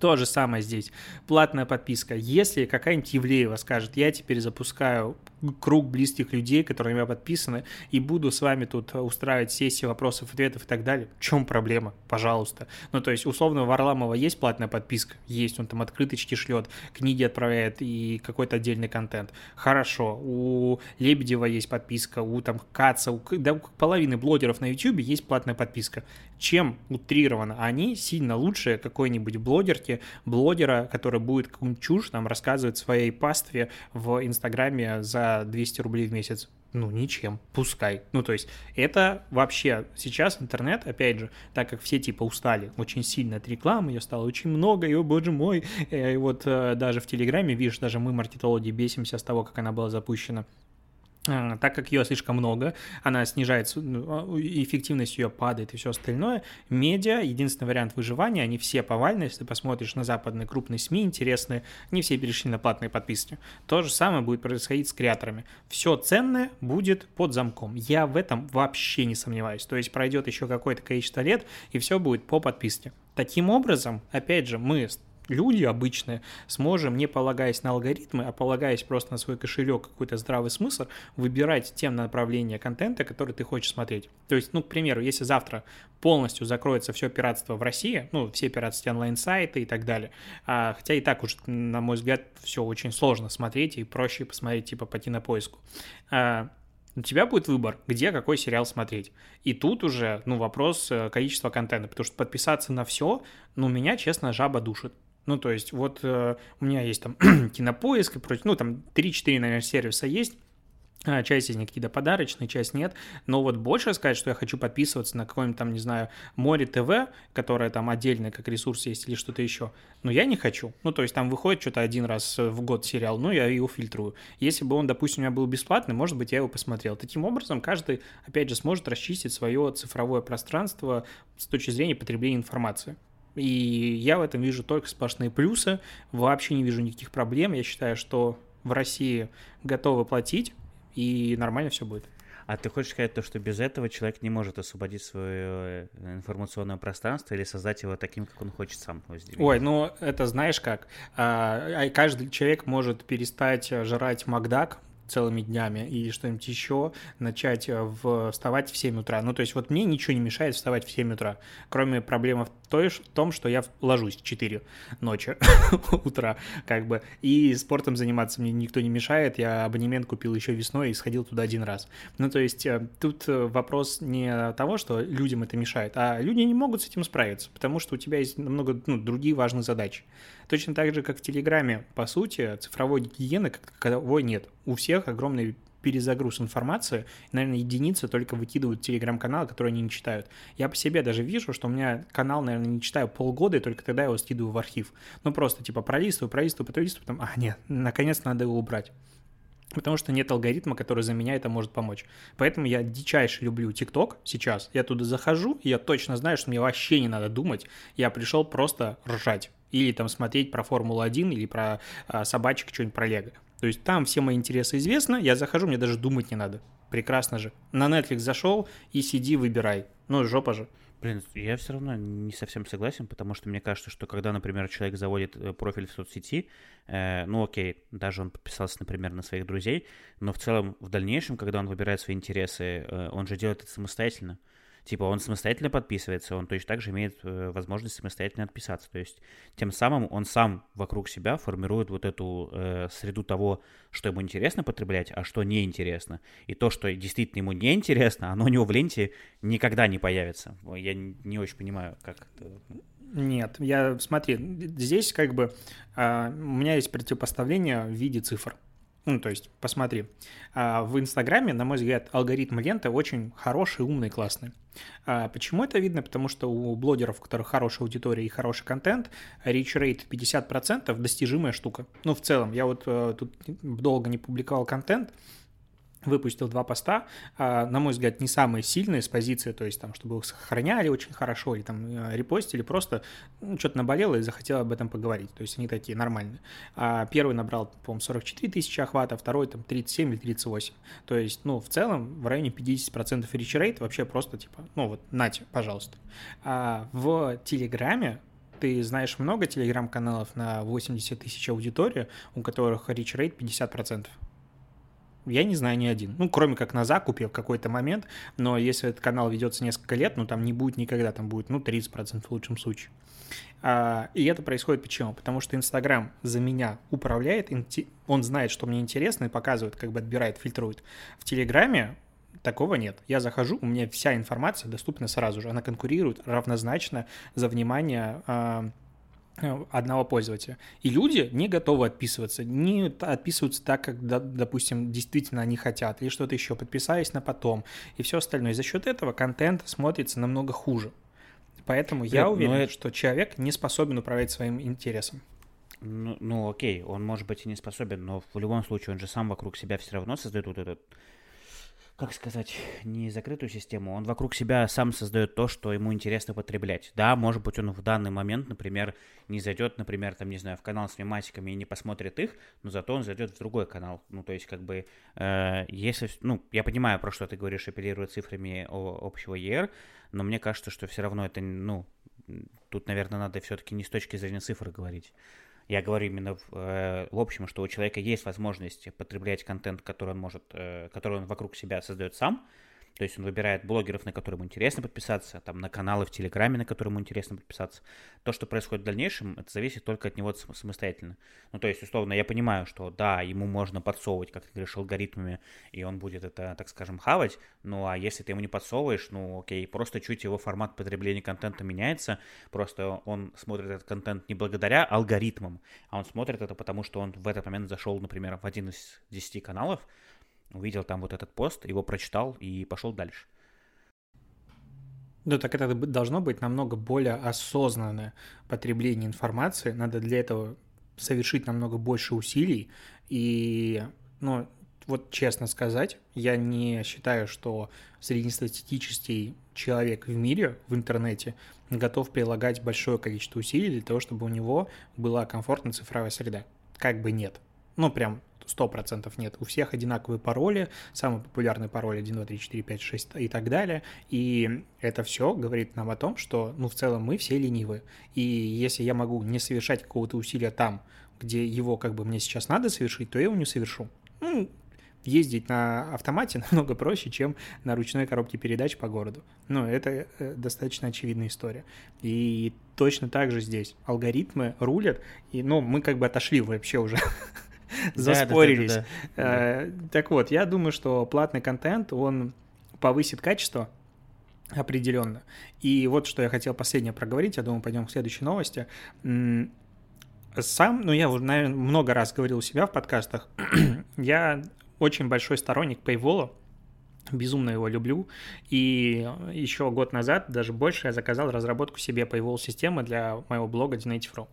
То же самое здесь. Платная подписка. Если какая-нибудь Евлеева скажет, я теперь запускаю круг близких людей, которые у меня подписаны, и буду с вами тут устраивать сессии вопросов, ответов и так далее. В чем проблема? Пожалуйста. Ну, то есть, условно, у Варламова есть платная подписка? Есть, он там открыточки шлет, книги отправляет и какой-то отдельный контент. Хорошо. У Лебедева есть подписка, у там Каца, у, да, у половины блогеров на YouTube есть платная подписка. Чем утрировано? Они сильно лучше какой-нибудь блогерки, блогера, который будет какую-нибудь чушь нам рассказывать своей пастве в Инстаграме за 200 рублей в месяц. Ну, ничем, пускай. Ну, то есть, это вообще сейчас интернет, опять же, так как все типа устали очень сильно от рекламы, ее стало очень много, и, о боже мой, и вот э, даже в Телеграме, видишь, даже мы, маркетологи, бесимся с того, как она была запущена. А, так как ее слишком много, она снижается, ну, эффективность ее падает и все остальное. Медиа, единственный вариант выживания, они все повальны, если ты посмотришь на западные крупные СМИ интересные, не все перешли на платные подписки. То же самое будет происходить с креаторами. Все ценное будет под замком. Я в этом вообще не сомневаюсь. То есть пройдет еще какое-то количество лет, и все будет по подписке. Таким образом, опять же, мы люди обычные сможем, не полагаясь на алгоритмы, а полагаясь просто на свой кошелек, какой-то здравый смысл, выбирать те направления контента, которые ты хочешь смотреть. То есть, ну, к примеру, если завтра полностью закроется все пиратство в России, ну, все пиратские онлайн-сайты и так далее, а, хотя и так уже, на мой взгляд, все очень сложно смотреть и проще посмотреть, типа, пойти на поиску. А, у тебя будет выбор, где какой сериал смотреть. И тут уже, ну, вопрос э, количества контента, потому что подписаться на все, ну, меня, честно, жаба душит. Ну, то есть, вот э, у меня есть там кинопоиск и прочее, ну, там 3-4, наверное, сервиса есть, а, Часть из них какие-то подарочные, часть нет. Но вот больше сказать, что я хочу подписываться на какой-нибудь там, не знаю, Море ТВ, которое там отдельно как ресурс есть или что-то еще, но я не хочу. Ну, то есть там выходит что-то один раз в год сериал, ну, я его фильтрую. Если бы он, допустим, у меня был бесплатный, может быть, я его посмотрел. Таким образом, каждый, опять же, сможет расчистить свое цифровое пространство с точки зрения потребления информации. И я в этом вижу только сплошные плюсы, вообще не вижу никаких проблем. Я считаю, что в России готовы платить, и нормально все будет. А ты хочешь сказать то, что без этого человек не может освободить свое э, информационное пространство или создать его таким, как он хочет сам его сделать? Ой, ну это знаешь как. А, каждый человек может перестать жрать Макдак, целыми днями и что-нибудь еще, начать в, вставать в 7 утра. Ну, то есть вот мне ничего не мешает вставать в 7 утра, кроме проблемы в том, что я ложусь в 4 ночи утра, как бы, и спортом заниматься мне никто не мешает, я абонемент купил еще весной и сходил туда один раз. Ну, то есть э, тут э, вопрос не того, что людям это мешает, а люди не могут с этим справиться, потому что у тебя есть намного ну, другие важные задачи. Точно так же, как в Телеграме, по сути, цифровой гигиены как таковой нет. У всех огромный перезагруз информации, наверное, единицы только выкидывают телеграм-каналы, которые они не читают. Я по себе даже вижу, что у меня канал, наверное, не читаю полгода, и только тогда я его скидываю в архив. Ну, просто, типа, пролистываю, пролистываю, пролистываю, потом, а, нет, наконец надо его убрать. Потому что нет алгоритма, который за меня это может помочь. Поэтому я дичайше люблю ТикТок сейчас. Я туда захожу, и я точно знаю, что мне вообще не надо думать. Я пришел просто ржать. Или там смотреть про Формулу-1, или про а, собачек, что-нибудь про Лего. То есть там все мои интересы известны, я захожу, мне даже думать не надо. Прекрасно же. На Netflix зашел и сиди, выбирай. Ну, жопа же. Блин, я все равно не совсем согласен, потому что мне кажется, что когда, например, человек заводит э, профиль в соцсети, э, ну окей, даже он подписался, например, на своих друзей, но в целом в дальнейшем, когда он выбирает свои интересы, э, он же делает это самостоятельно. Типа он самостоятельно подписывается, он точно так же имеет э, возможность самостоятельно отписаться. То есть тем самым он сам вокруг себя формирует вот эту э, среду того, что ему интересно потреблять, а что неинтересно. И то, что действительно ему неинтересно, оно у него в ленте никогда не появится. Я не очень понимаю, как это... Нет, я смотри, здесь как бы э, у меня есть противопоставление в виде цифр. Ну, то есть, посмотри, а, в Инстаграме, на мой взгляд, алгоритм ленты очень хороший, умный, классный. А, почему это видно? Потому что у блогеров, у которых хорошая аудитория и хороший контент, reach rate 50% достижимая штука. Ну, в целом, я вот э, тут долго не публиковал контент, выпустил два поста, а, на мой взгляд, не самые сильные с позиции, то есть там, чтобы их сохраняли очень хорошо, или там э, репостили, просто ну, что-то наболело и захотел об этом поговорить, то есть они такие нормальные. А первый набрал, по-моему, 44 тысячи охвата, второй там 37 или 38, то есть, ну, в целом в районе 50% reach rate вообще просто типа, ну вот, нате, пожалуйста. А в Телеграме ты знаешь много телеграм-каналов на 80 тысяч аудитории, у которых rate 50%. Я не знаю ни один. Ну, кроме как на закупе в какой-то момент, но если этот канал ведется несколько лет, ну, там не будет никогда, там будет, ну, 30% в лучшем случае. А, и это происходит почему? Потому что Инстаграм за меня управляет, он знает, что мне интересно, и показывает, как бы отбирает, фильтрует. В Телеграме такого нет. Я захожу, у меня вся информация доступна сразу же. Она конкурирует равнозначно за внимание а, одного пользователя. И люди не готовы отписываться, не отписываются так, как, допустим, действительно они хотят, или что-то еще, подписались на потом, и все остальное. И за счет этого контент смотрится намного хуже. Поэтому Нет, я уверен, это... что человек не способен управлять своим интересом. Ну, ну, окей, он может быть и не способен, но в любом случае он же сам вокруг себя все равно создает вот этот как сказать, не закрытую систему, он вокруг себя сам создает то, что ему интересно потреблять. Да, может быть, он в данный момент, например, не зайдет, например, там, не знаю, в канал с мематиками и не посмотрит их, но зато он зайдет в другой канал. Ну, то есть, как бы, э, если, ну, я понимаю, про что ты говоришь, апеллируя цифрами общего ER, но мне кажется, что все равно это, ну, тут, наверное, надо все-таки не с точки зрения цифр говорить. Я говорю именно в, э, в общем, что у человека есть возможность потреблять контент, который он может, э, который он вокруг себя создает сам, то есть он выбирает блогеров, на которые ему интересно подписаться, там, на каналы в Телеграме, на которые ему интересно подписаться. То, что происходит в дальнейшем, это зависит только от него самостоятельно. Ну, то есть, условно, я понимаю, что да, ему можно подсовывать, как ты говоришь, алгоритмами, и он будет это, так скажем, хавать, ну, а если ты ему не подсовываешь, ну, окей, просто чуть его формат потребления контента меняется, просто он смотрит этот контент не благодаря алгоритмам, а он смотрит это потому, что он в этот момент зашел, например, в один из десяти каналов, увидел там вот этот пост, его прочитал и пошел дальше. Ну, так это должно быть намного более осознанное потребление информации. Надо для этого совершить намного больше усилий. И, ну, вот честно сказать, я не считаю, что среднестатистический человек в мире, в интернете, готов прилагать большое количество усилий для того, чтобы у него была комфортная цифровая среда. Как бы нет. Ну, прям 100% нет. У всех одинаковые пароли, самый популярный пароль 1, 2, 3, 4, 5, 6 и так далее. И это все говорит нам о том, что, ну, в целом мы все ленивы. И если я могу не совершать какого-то усилия там, где его как бы мне сейчас надо совершить, то я его не совершу. Ну, ездить на автомате намного проще, чем на ручной коробке передач по городу. Ну, это э, достаточно очевидная история. И точно так же здесь алгоритмы рулят, и, ну, мы как бы отошли вообще уже заспорились. Да. Так вот, я думаю, что платный контент, он повысит качество определенно. И вот что я хотел последнее проговорить, я думаю, пойдем к следующей новости. Сам, ну я уже, наверное, много раз говорил у себя в подкастах, я очень большой сторонник Paywall, безумно его люблю. И еще год назад, даже больше, я заказал разработку себе Paywall системы для моего блога Dinative.ru.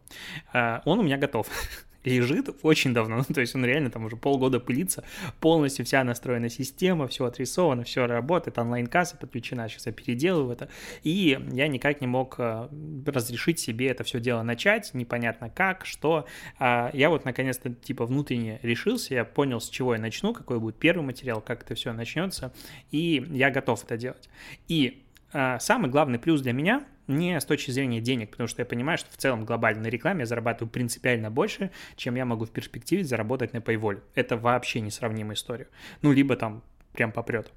А, он у меня готов. лежит очень давно, ну, то есть он реально там уже полгода пылится, полностью вся настроена система, все отрисовано, все работает, онлайн-касса подключена, сейчас я переделываю это, и я никак не мог э, разрешить себе это все дело начать, непонятно как, что, а я вот наконец-то типа внутренне решился, я понял, с чего я начну, какой будет первый материал, как это все начнется, и я готов это делать. И а, самый главный плюс для меня не с точки зрения денег, потому что я понимаю, что в целом глобально на рекламе я зарабатываю принципиально больше, чем я могу в перспективе заработать на Paywall. Это вообще несравнимая история. Ну, либо там прям попрет.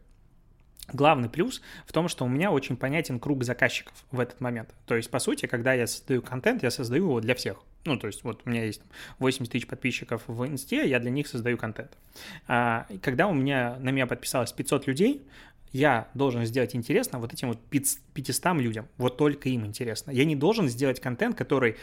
Главный плюс в том, что у меня очень понятен круг заказчиков в этот момент. То есть, по сути, когда я создаю контент, я создаю его для всех. Ну, то есть, вот у меня есть 80 тысяч подписчиков в инсте, я для них создаю контент. А, когда у меня на меня подписалось 500 людей, я должен сделать интересно вот этим вот 500 людям, вот только им интересно. Я не должен сделать контент, который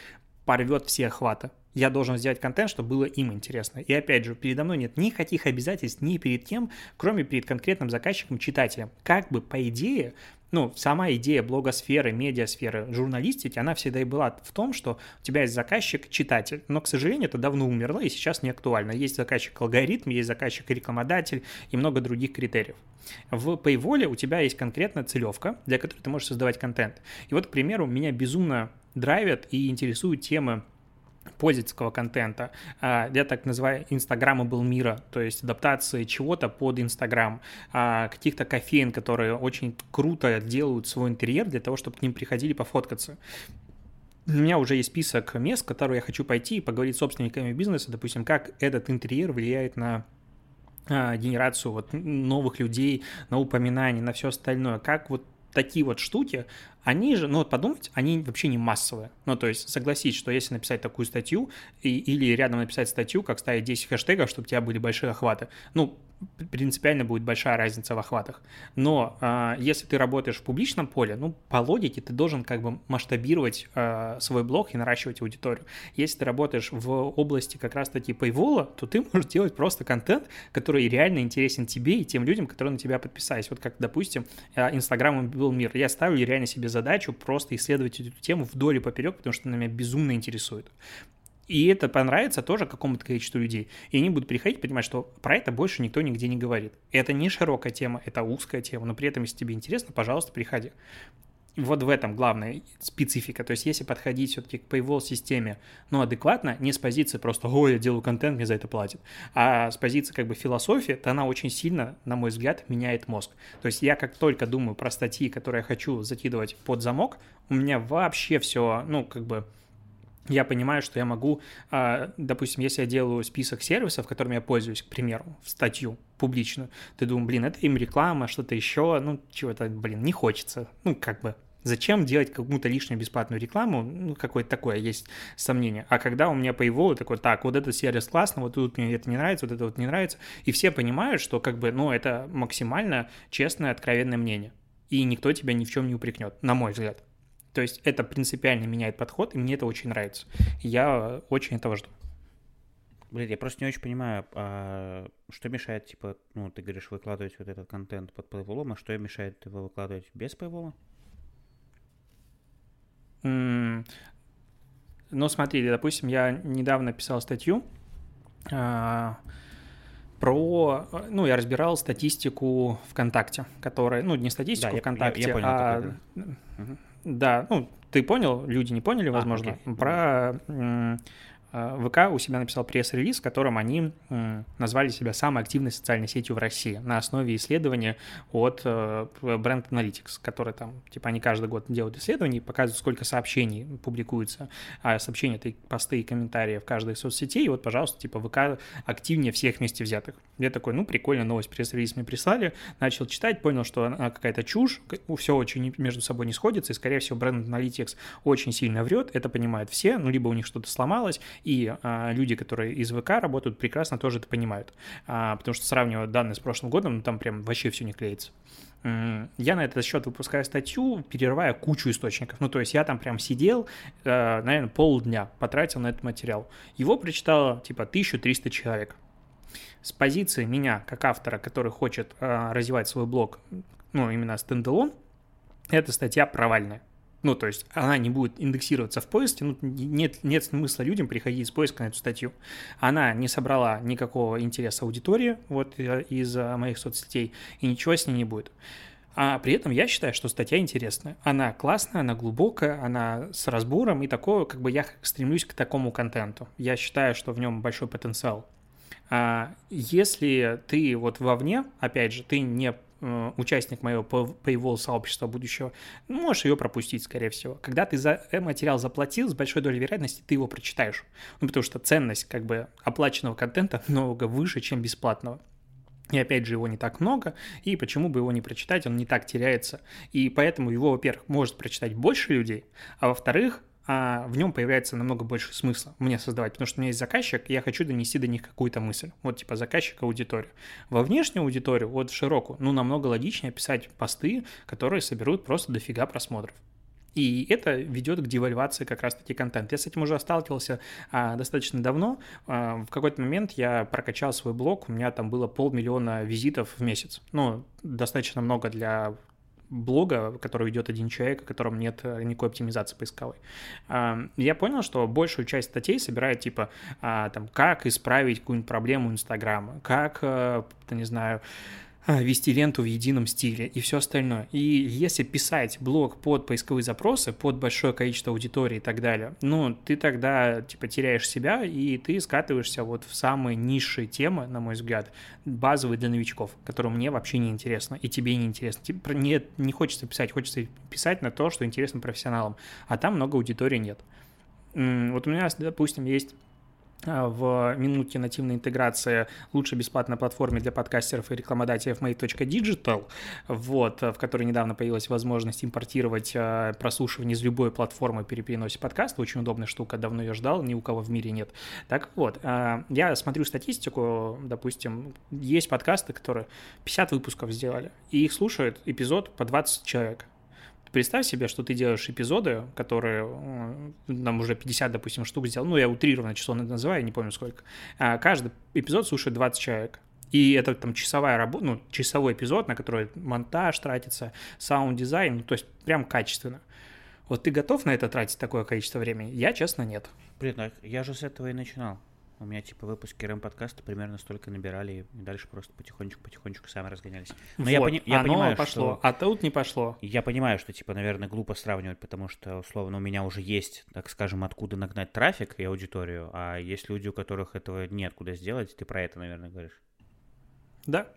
порвет все охваты. Я должен сделать контент, чтобы было им интересно. И опять же, передо мной нет никаких обязательств ни перед кем, кроме перед конкретным заказчиком, читателем. Как бы, по идее, ну, сама идея блогосферы, медиасферы, журналистики, она всегда и была в том, что у тебя есть заказчик, читатель. Но, к сожалению, это давно умерло и сейчас не актуально. Есть заказчик алгоритм, есть заказчик рекламодатель и много других критериев. В Paywall у тебя есть конкретная целевка, для которой ты можешь создавать контент. И вот, к примеру, меня безумно драйвят и интересуют темы пользовательского контента. А, я так называю был мира, то есть адаптации чего-то под Инстаграм, а, каких-то кофеин, которые очень круто делают свой интерьер для того, чтобы к ним приходили пофоткаться. У меня уже есть список мест, в которые я хочу пойти и поговорить с собственниками бизнеса, допустим, как этот интерьер влияет на генерацию вот новых людей, на упоминания, на все остальное, как вот такие вот штуки, они же, ну вот подумать, они вообще не массовые. Ну, то есть согласись, что если написать такую статью и, или рядом написать статью, как ставить 10 хэштегов, чтобы у тебя были большие охваты, ну, принципиально будет большая разница в охватах. Но э, если ты работаешь в публичном поле, ну, по логике ты должен как бы масштабировать э, свой блог и наращивать аудиторию. Если ты работаешь в области как раз-таки Paywall, то ты можешь делать просто контент, который реально интересен тебе и тем людям, которые на тебя подписались. Вот как, допустим, Инстаграм был мир. Я ставлю реально себе задачу просто исследовать эту тему вдоль и поперек, потому что она меня безумно интересует. И это понравится тоже какому-то количеству людей. И они будут приходить, понимать, что про это больше никто нигде не говорит. Это не широкая тема, это узкая тема, но при этом, если тебе интересно, пожалуйста, приходи. Вот в этом главная специфика. То есть, если подходить все-таки к paywall системе, ну, адекватно, не с позиции просто «Ой, я делаю контент, мне за это платят», а с позиции как бы философии, то она очень сильно, на мой взгляд, меняет мозг. То есть, я как только думаю про статьи, которые я хочу закидывать под замок, у меня вообще все, ну, как бы я понимаю, что я могу, а, допустим, если я делаю список сервисов, которыми я пользуюсь, к примеру, в статью публичную, ты думаешь, блин, это им реклама, что-то еще, ну, чего-то, блин, не хочется. Ну, как бы, Зачем делать какую-то лишнюю бесплатную рекламу? Ну, какое-то такое есть сомнение. А когда у меня по его такой, так, вот этот сервис классный, вот тут мне это не нравится, вот это вот не нравится, и все понимают, что как бы, ну, это максимально честное, откровенное мнение. И никто тебя ни в чем не упрекнет, на мой взгляд. То есть это принципиально меняет подход, и мне это очень нравится. Я очень этого жду. Блин, я просто не очень понимаю, а что мешает, типа, ну, ты говоришь, выкладывать вот этот контент под Paywall, а что мешает его выкладывать без Paywall? Mm, ну, смотри, допустим, я недавно писал статью а, про, ну, я разбирал статистику ВКонтакте, которая, ну, не статистику да, ВКонтакте, я, я понял, а... Такой, да. Да, ну, ты понял, люди не поняли, а, возможно, окей. про э, ВК у себя написал пресс-релиз, в котором они назвали себя самой активной социальной сетью в России на основе исследования от э, Brand Analytics, который там, типа, они каждый год делают исследования и показывают, сколько сообщений публикуется, а сообщения — это посты и комментарии в каждой соцсети, и вот, пожалуйста, типа, ВК активнее всех вместе взятых. Я такой, ну, прикольно, новость, пресс-релиз мне прислали, начал читать, понял, что она какая-то чушь, все очень между собой не сходится, и, скорее всего, Brand Analytics очень сильно врет, это понимают все, ну, либо у них что-то сломалось, и а, люди, которые из ВК работают, прекрасно тоже это понимают, а, потому что сравнивая данные с прошлым годом, ну, там прям вообще все не клеится. Я на этот счет выпускаю статью, перерывая кучу источников. Ну, то есть я там прям сидел, э, наверное, полдня потратил на этот материал. Его прочитало типа 1300 человек. С позиции меня, как автора, который хочет э, развивать свой блог, ну, именно стендалон, эта статья провальная. Ну, то есть она не будет индексироваться в поиске, ну, нет, нет смысла людям приходить из поиска на эту статью. Она не собрала никакого интереса аудитории вот э, из э, моих соцсетей, и ничего с ней не будет. А при этом я считаю, что статья интересная. Она классная, она глубокая, она с разбором, и такое, как бы я стремлюсь к такому контенту. Я считаю, что в нем большой потенциал. А если ты вот вовне, опять же, ты не участник моего paywall сообщества будущего, можешь ее пропустить, скорее всего. Когда ты за э, материал заплатил, с большой долей вероятности ты его прочитаешь. Ну, потому что ценность как бы оплаченного контента намного выше, чем бесплатного. И опять же, его не так много, и почему бы его не прочитать, он не так теряется. И поэтому его, во-первых, может прочитать больше людей, а во-вторых, а в нем появляется намного больше смысла мне создавать, потому что у меня есть заказчик, и я хочу донести до них какую-то мысль. Вот типа заказчик, аудиторию. Во внешнюю аудиторию, вот широкую, ну, намного логичнее писать посты, которые соберут просто дофига просмотров. И это ведет к девальвации как раз-таки контента. Я с этим уже сталкивался а, достаточно давно. А, в какой-то момент я прокачал свой блог, у меня там было полмиллиона визитов в месяц. Ну, достаточно много для блога, который ведет один человек, в котором нет э, никакой оптимизации поисковой. Я понял, что большую часть статей собирает типа а, там, как исправить какую-нибудь проблему Инстаграма, как, э, не знаю, а, вести ленту в едином стиле и все остальное. И если писать блог под поисковые запросы, под большое количество аудитории и так далее, ну, ты тогда, типа, теряешь себя, и ты скатываешься вот в самые низшие темы, на мой взгляд, базовые для новичков, которые мне вообще не интересно, и тебе не интересно. Тебе не, не хочется писать, хочется писать на то, что интересно профессионалам, а там много аудитории нет. Вот у меня, допустим, есть а, в минутке нативной интеграции лучше бесплатной платформе для подкастеров и рекламодателей Made.digital, вот, в которой недавно появилась возможность импортировать а, прослушивание из любой платформы при переносе подкаста. Очень удобная штука, давно ее ждал, ни у кого в мире нет. Так вот, а, я смотрю статистику, допустим, есть подкасты, которые 50 выпусков сделали, и их слушают эпизод по 20 человек. Представь себе, что ты делаешь эпизоды, которые нам уже 50, допустим, штук сделал. Ну, я утрированно число называю, не помню сколько. А каждый эпизод слушает 20 человек. И это там часовая работа, ну, часовой эпизод, на который монтаж тратится, саунд-дизайн, ну, то есть прям качественно. Вот ты готов на это тратить такое количество времени? Я, честно, нет. Блин, ну, я же с этого и начинал. У меня, типа, выпуски рэм-подкаста примерно столько набирали, и дальше просто потихонечку-потихонечку сами разгонялись. Но вот, я, пони- я понимаю, пошло, что... а тут не пошло. Я понимаю, что, типа, наверное, глупо сравнивать, потому что, условно, у меня уже есть, так скажем, откуда нагнать трафик и аудиторию, а есть люди, у которых этого нет куда сделать, ты про это, наверное, говоришь. Да,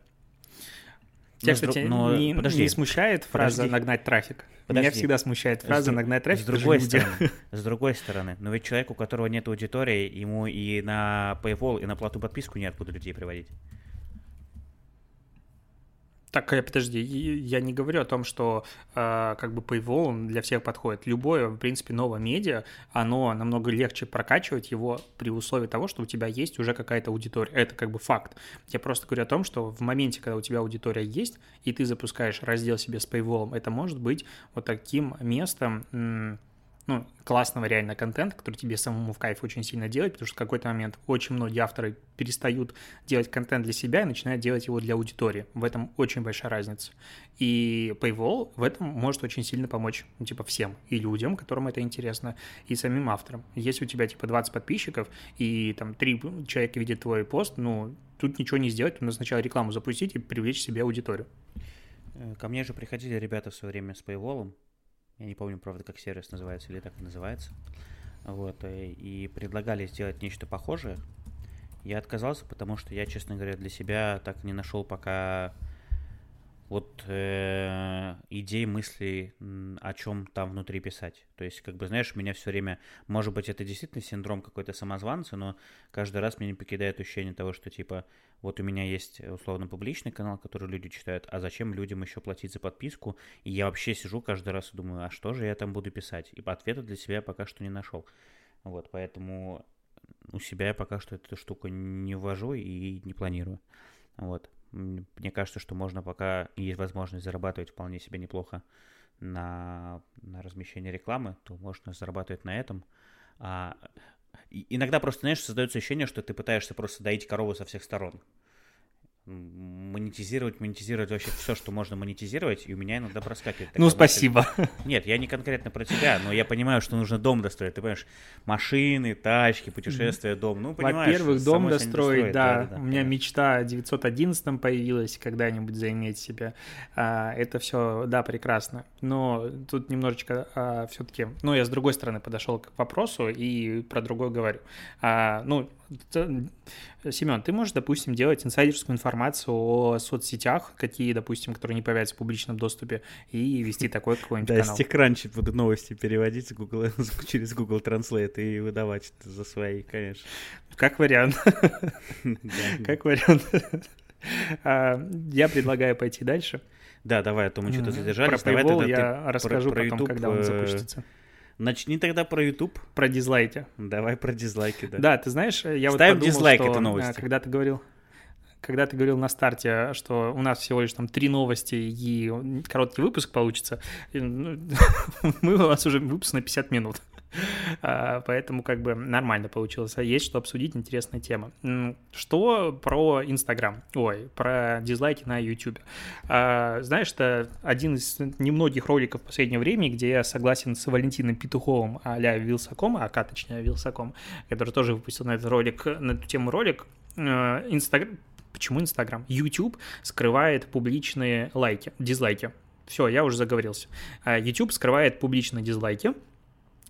Тебя, кстати, но, не, подожди, не смущает фраза подожди. «нагнать трафик»? Подожди. Меня всегда смущает фраза с, «нагнать трафик». С другой стороны, с другой стороны, но ведь человек, у которого нет аудитории, ему и на Paywall, и на плату подписку неоткуда людей приводить. Так, э, подожди, я не говорю о том, что э, как бы Paywall для всех подходит. Любое, в принципе, новое медиа, оно намного легче прокачивать его при условии того, что у тебя есть уже какая-то аудитория. Это как бы факт. Я просто говорю о том, что в моменте, когда у тебя аудитория есть, и ты запускаешь раздел себе с Paywall, это может быть вот таким местом ну, классного реально контента, который тебе самому в кайф очень сильно делать, потому что в какой-то момент очень многие авторы перестают делать контент для себя и начинают делать его для аудитории. В этом очень большая разница. И Paywall в этом может очень сильно помочь, ну, типа, всем. И людям, которым это интересно, и самим авторам. Если у тебя, типа, 20 подписчиков, и там 3 человека видят твой пост, ну, тут ничего не сделать, нужно сначала рекламу запустить и привлечь себе аудиторию. Э, ко мне же приходили ребята в свое время с Paywall, я не помню, правда, как сервис называется или так называется. вот, э, и предлагали сделать нечто похожее. Я отказался, потому что я, честно говоря, для себя так не нашел пока вот э, идей, мыслей, о чем там внутри писать. То есть, как бы, знаешь, меня все время, может быть, это действительно синдром какой-то самозванца, но каждый раз меня не покидает ощущение того, что, типа, вот у меня есть, условно, публичный канал, который люди читают, а зачем людям еще платить за подписку? И я вообще сижу каждый раз и думаю, а что же я там буду писать? И ответа для себя пока что не нашел. Вот, поэтому у себя я пока что эту штуку не ввожу и не планирую. Вот. Мне кажется, что можно пока есть возможность зарабатывать вполне себе неплохо на, на размещение рекламы, то можно зарабатывать на этом. А, иногда просто, знаешь, создается ощущение, что ты пытаешься просто доить корову со всех сторон монетизировать, монетизировать вообще все, что можно монетизировать, и у меня иногда проскакивает. Ну, спасибо. Мысль. Нет, я не конкретно про тебя, но я понимаю, что нужно дом достроить. Ты понимаешь, машины, тачки, путешествия, дом. Ну, понимаешь, Во-первых, дом достроить, да. да. У меня да. мечта в 911 появилась, когда-нибудь заиметь себя. А, это все, да, прекрасно. Но тут немножечко а, все-таки, ну, я с другой стороны подошел к вопросу и про другое говорю. А, ну, Семен, ты можешь, допустим, делать инсайдерскую информацию о соцсетях, какие, допустим, которые не появляются в публичном доступе, и вести такой какой-нибудь канал. Да, стекранчик буду новости переводить Google, через Google Translate и выдавать за свои, конечно. Как вариант. Как вариант. А, я предлагаю пойти дальше. Да, давай, а то мы что-то задержались. Про Paywall я расскажу потом, когда он э, запустится. Начни тогда про YouTube. Про дизлайки. Давай про дизлайки, да. Да, ты знаешь, я Ставим вот подумал, дизлайк что, этой новости. когда ты говорил, когда ты говорил на старте, что у нас всего лишь там три новости и короткий выпуск получится, ну, мы у нас уже выпуск на 50 минут. А, поэтому как бы нормально получилось. А есть что обсудить, интересная тема. Что про Инстаграм? Ой, про дизлайки на Ютубе. А, знаешь, это один из немногих роликов в последнее время, где я согласен с Валентином Петуховым а-ля Вилсаком, а точнее Вилсаком, который тоже выпустил на этот ролик, на эту тему ролик. Инстаграм Почему Инстаграм? YouTube скрывает публичные лайки, дизлайки. Все, я уже заговорился. YouTube скрывает публичные дизлайки,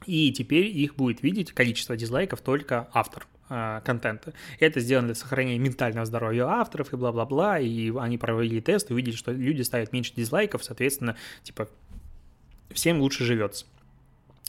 и теперь их будет видеть количество дизлайков только автор э, контента. Это сделано для сохранения ментального здоровья авторов и бла-бла-бла, и они провели тест и увидели, что люди ставят меньше дизлайков, соответственно, типа, всем лучше живется.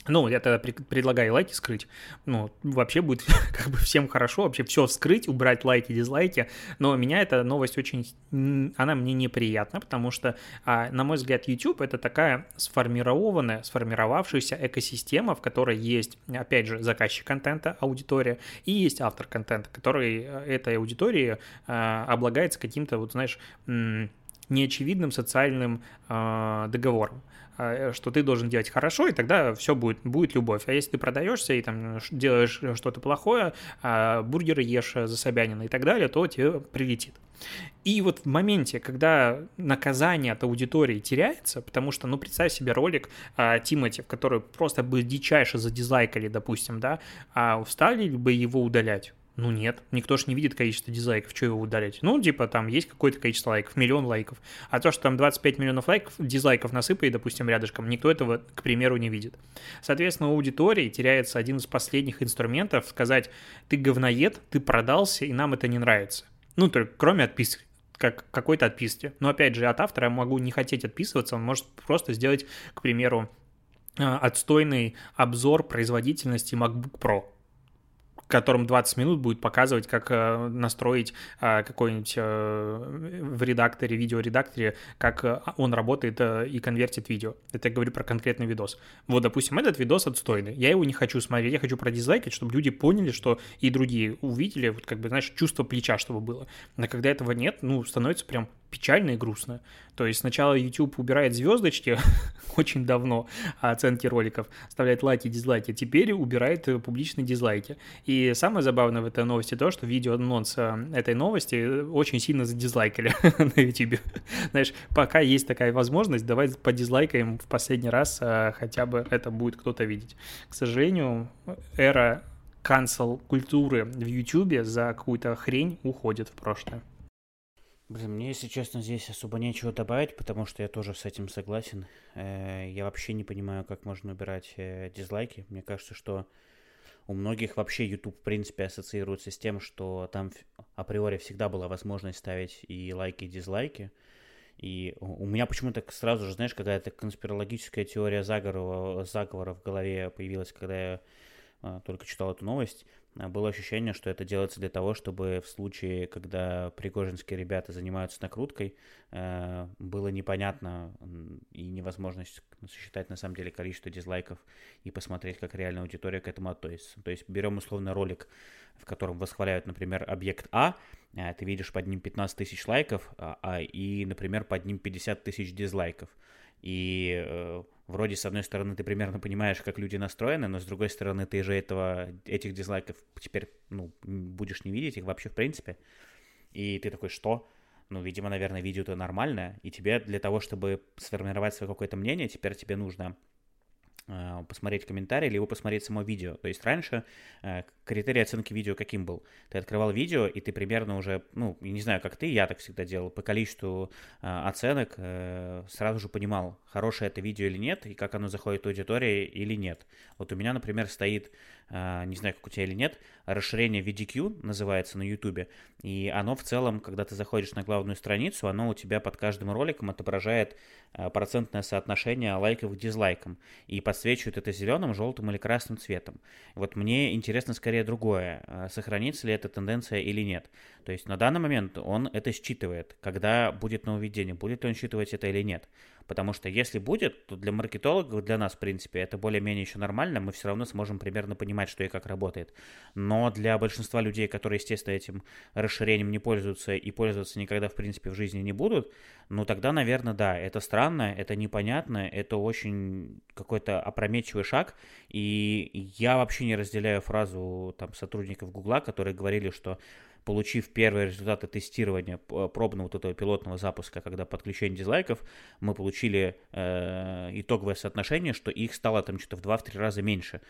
Ну, я тогда предлагаю лайки скрыть. Ну, вообще будет как бы всем хорошо, вообще все скрыть, убрать лайки, дизлайки. Но меня эта новость очень... Она мне неприятна, потому что, а, на мой взгляд, YouTube — это такая сформированная, сформировавшаяся экосистема, в которой есть, опять же, заказчик контента, аудитория, и есть автор контента, который э, этой аудитории а, облагается каким-то, вот знаешь, неочевидным социальным э, договором. А, что ты должен делать хорошо, и тогда все будет, будет любовь. А если ты продаешься и там делаешь что-то плохое, а бургеры ешь за Собянина и так далее, то тебе прилетит. И вот в моменте, когда наказание от аудитории теряется, потому что, ну, представь себе ролик а, Тимати, в который просто бы дичайше задизлайкали, допустим, да, а стали бы его удалять? Ну нет, никто же не видит количество дизлайков, что его удалять. Ну, типа, там есть какое-то количество лайков, миллион лайков. А то, что там 25 миллионов лайков, дизлайков насыпали, допустим, рядышком, никто этого, к примеру, не видит. Соответственно, у аудитории теряется один из последних инструментов сказать, ты говноед, ты продался, и нам это не нравится. Ну, только кроме отписки как какой-то отписки. Но опять же, от автора я могу не хотеть отписываться, он может просто сделать, к примеру, э, отстойный обзор производительности MacBook Pro котором 20 минут будет показывать, как э, настроить э, какой-нибудь э, в редакторе, видеоредакторе, как он работает и конвертит видео. Это я говорю про конкретный видос. Вот, допустим, этот видос отстойный. Я его не хочу смотреть, я хочу продизлайкать, чтобы люди поняли, что и другие увидели, вот как бы, знаешь, чувство плеча, чтобы было. Но когда этого нет, ну, становится прям печально и грустно. То есть сначала YouTube убирает звездочки очень давно, оценки роликов, оставляет лайки, дизлайки, теперь убирает публичные дизлайки. И самое забавное в этой новости то, что видео анонс этой новости очень сильно задизлайкали на YouTube. Знаешь, пока есть такая возможность, давай подизлайкаем в последний раз, хотя бы это будет кто-то видеть. К сожалению, эра канцел культуры в YouTube за какую-то хрень уходит в прошлое. Блин, мне, если честно, здесь особо нечего добавить, потому что я тоже с этим согласен. Э, я вообще не понимаю, как можно убирать э, дизлайки. Мне кажется, что у многих вообще YouTube, в принципе, ассоциируется с тем, что там априори всегда была возможность ставить и лайки, и дизлайки. И у меня почему-то сразу же, знаешь, какая-то конспирологическая теория заговора, заговора в голове появилась, когда я а, только читал эту новость. А, было ощущение, что это делается для того, чтобы в случае, когда пригожинские ребята занимаются накруткой, э, было непонятно и невозможность сосчитать на самом деле количество дизлайков и посмотреть, как реальная аудитория к этому относится. То есть берем условно ролик, в котором восхваляют, например, объект А, а ты видишь под ним 15 тысяч лайков, а, и, например, под ним 50 тысяч дизлайков. И э, вроде, с одной стороны, ты примерно понимаешь, как люди настроены, но с другой стороны, ты же этого, этих дизлайков теперь, ну, будешь не видеть их вообще в принципе. И ты такой, что? Ну, видимо, наверное, видео-то нормальное, и тебе для того, чтобы сформировать свое какое-то мнение, теперь тебе нужно Э, посмотреть комментарии, либо посмотреть само видео. То есть раньше э, критерий оценки видео каким был? Ты открывал видео, и ты примерно уже, ну, не знаю, как ты, я так всегда делал, по количеству э, оценок сразу же понимал, хорошее это видео или нет, и как оно заходит в аудитории или нет. Вот у меня, например, стоит, не знаю, как у тебя или нет, расширение VDQ называется на YouTube, и оно в целом, когда ты заходишь на главную страницу, оно у тебя под каждым роликом отображает процентное соотношение лайков к дизлайкам. И по подсвечивают это зеленым, желтым или красным цветом. Вот мне интересно скорее другое, а сохранится ли эта тенденция или нет. То есть на данный момент он это считывает, когда будет нововведение, будет ли он считывать это или нет. Потому что если будет, то для маркетологов, для нас, в принципе, это более-менее еще нормально, мы все равно сможем примерно понимать, что и как работает. Но для большинства людей, которые, естественно, этим расширением не пользуются и пользоваться никогда, в принципе, в жизни не будут, ну тогда, наверное, да, это странно, это непонятно, это очень какой-то опрометчивый шаг, и я вообще не разделяю фразу там сотрудников Гугла, которые говорили, что получив первые результаты тестирования пробного вот этого пилотного запуска, когда подключение дизлайков, мы получили э, итоговое соотношение, что их стало там что-то в 2-3 раза меньше.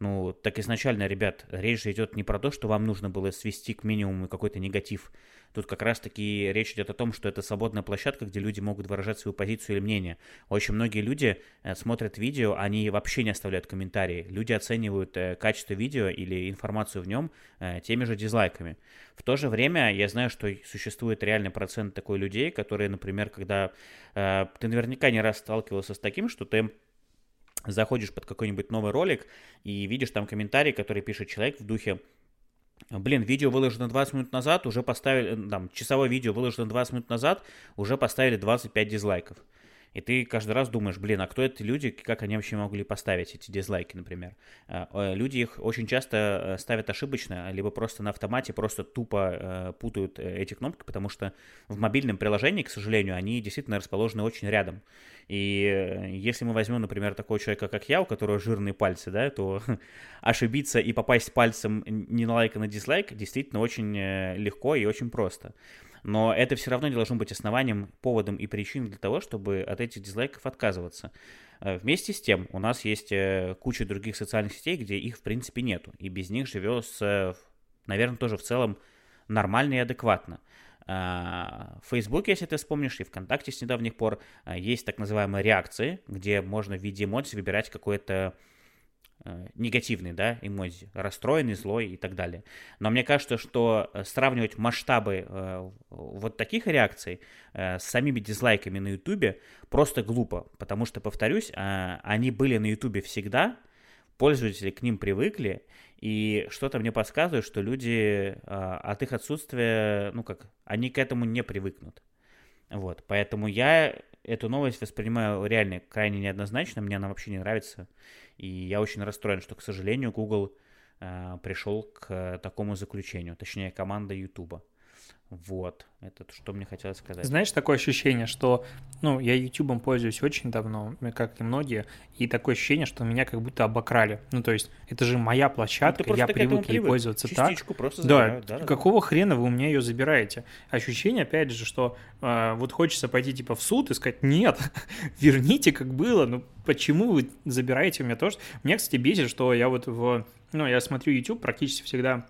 Ну, так изначально, ребят, речь же идет не про то, что вам нужно было свести к минимуму какой-то негатив. Тут как раз-таки речь идет о том, что это свободная площадка, где люди могут выражать свою позицию или мнение. Очень многие люди э, смотрят видео, они вообще не оставляют комментарии. Люди оценивают э, качество видео или информацию в нем э, теми же дизлайками. В то же время я знаю, что существует реальный процент такой людей, которые, например, когда ты наверняка не раз сталкивался с таким, что ты заходишь под какой-нибудь новый ролик и видишь там комментарий, который пишет человек в духе Блин, видео выложено 20 минут назад, уже поставили, э, там, часовое видео выложено 20 минут назад, уже поставили 25 дизлайков. И ты каждый раз думаешь, блин, а кто эти люди, как они вообще могли поставить эти дизлайки, например. А, э, люди их очень часто э, ставят ошибочно, либо просто на автомате, просто тупо путают эти кнопки, потому что в мобильном приложении, к сожалению, они действительно расположены очень рядом. И если мы возьмем, например, такого человека, как я, у которого жирные пальцы, да, то ошибиться и попасть пальцем не на лайк, а на дизлайк действительно очень легко и очень просто. Но это все равно не должно быть основанием, поводом и причиной для того, чтобы от этих дизлайков отказываться. Э, вместе с тем, у нас есть э, куча других социальных сетей, где их в принципе нету, и без них живется, наверное, тоже в целом нормально и адекватно. В Фейсбуке, если ты вспомнишь, и ВКонтакте с недавних пор э, есть так называемые реакции, где можно в виде эмоций выбирать какое-то Э, негативный, да, эмодзи, расстроенный, злой и так далее. Но мне кажется, что э, сравнивать масштабы э, вот таких реакций с самими дизлайками на Ютубе просто глупо, потому что, повторюсь, они были на Ютубе всегда, пользователи к ним привыкли, и что-то мне подсказывает, что люди от их отсутствия, ну как, они к этому не привыкнут. Вот, поэтому я эту новость воспринимаю реально крайне неоднозначно, мне она вообще не нравится. И я очень расстроен, что, к сожалению, Google э, пришел к такому заключению, точнее, команда YouTube. Вот, это что мне хотелось сказать. Знаешь, такое ощущение, что, ну, я YouTube пользуюсь очень давно, как и многие, и такое ощущение, что меня как будто обокрали. Ну, то есть, это же моя площадка, ну, я привык ей привык. пользоваться Частичку так. просто забирают, да, да, какого да. хрена вы у меня ее забираете? Ощущение, опять же, что э, вот хочется пойти типа в суд и сказать, нет, верните, как было, ну, почему вы забираете у меня тоже? Меня, кстати, бесит, что я вот в, ну, я смотрю YouTube практически всегда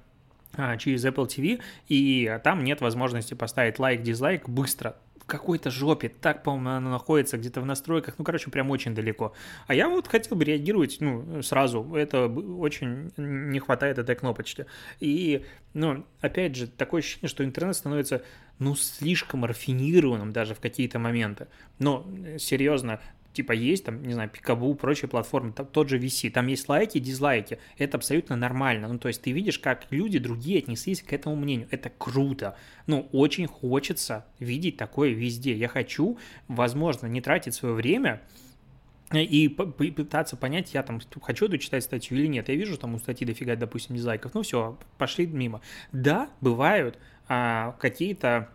через Apple TV, и там нет возможности поставить лайк, дизлайк быстро какой-то жопе, так, по-моему, она находится где-то в настройках, ну, короче, прям очень далеко. А я вот хотел бы реагировать, ну, сразу, это очень не хватает этой кнопочки. И, ну, опять же, такое ощущение, что интернет становится, ну, слишком рафинированным даже в какие-то моменты. Но, серьезно, типа есть там, не знаю, Пикабу, прочие платформы, там, тот же VC, там есть лайки, дизлайки, это абсолютно нормально, ну, то есть ты видишь, как люди другие отнеслись к этому мнению, это круто, ну, очень хочется видеть такое везде, я хочу, возможно, не тратить свое время, и пытаться понять, я там хочу эту читать статью или нет. Я вижу там у статьи дофига, допустим, дизлайков. Ну все, пошли мимо. Да, бывают а, какие-то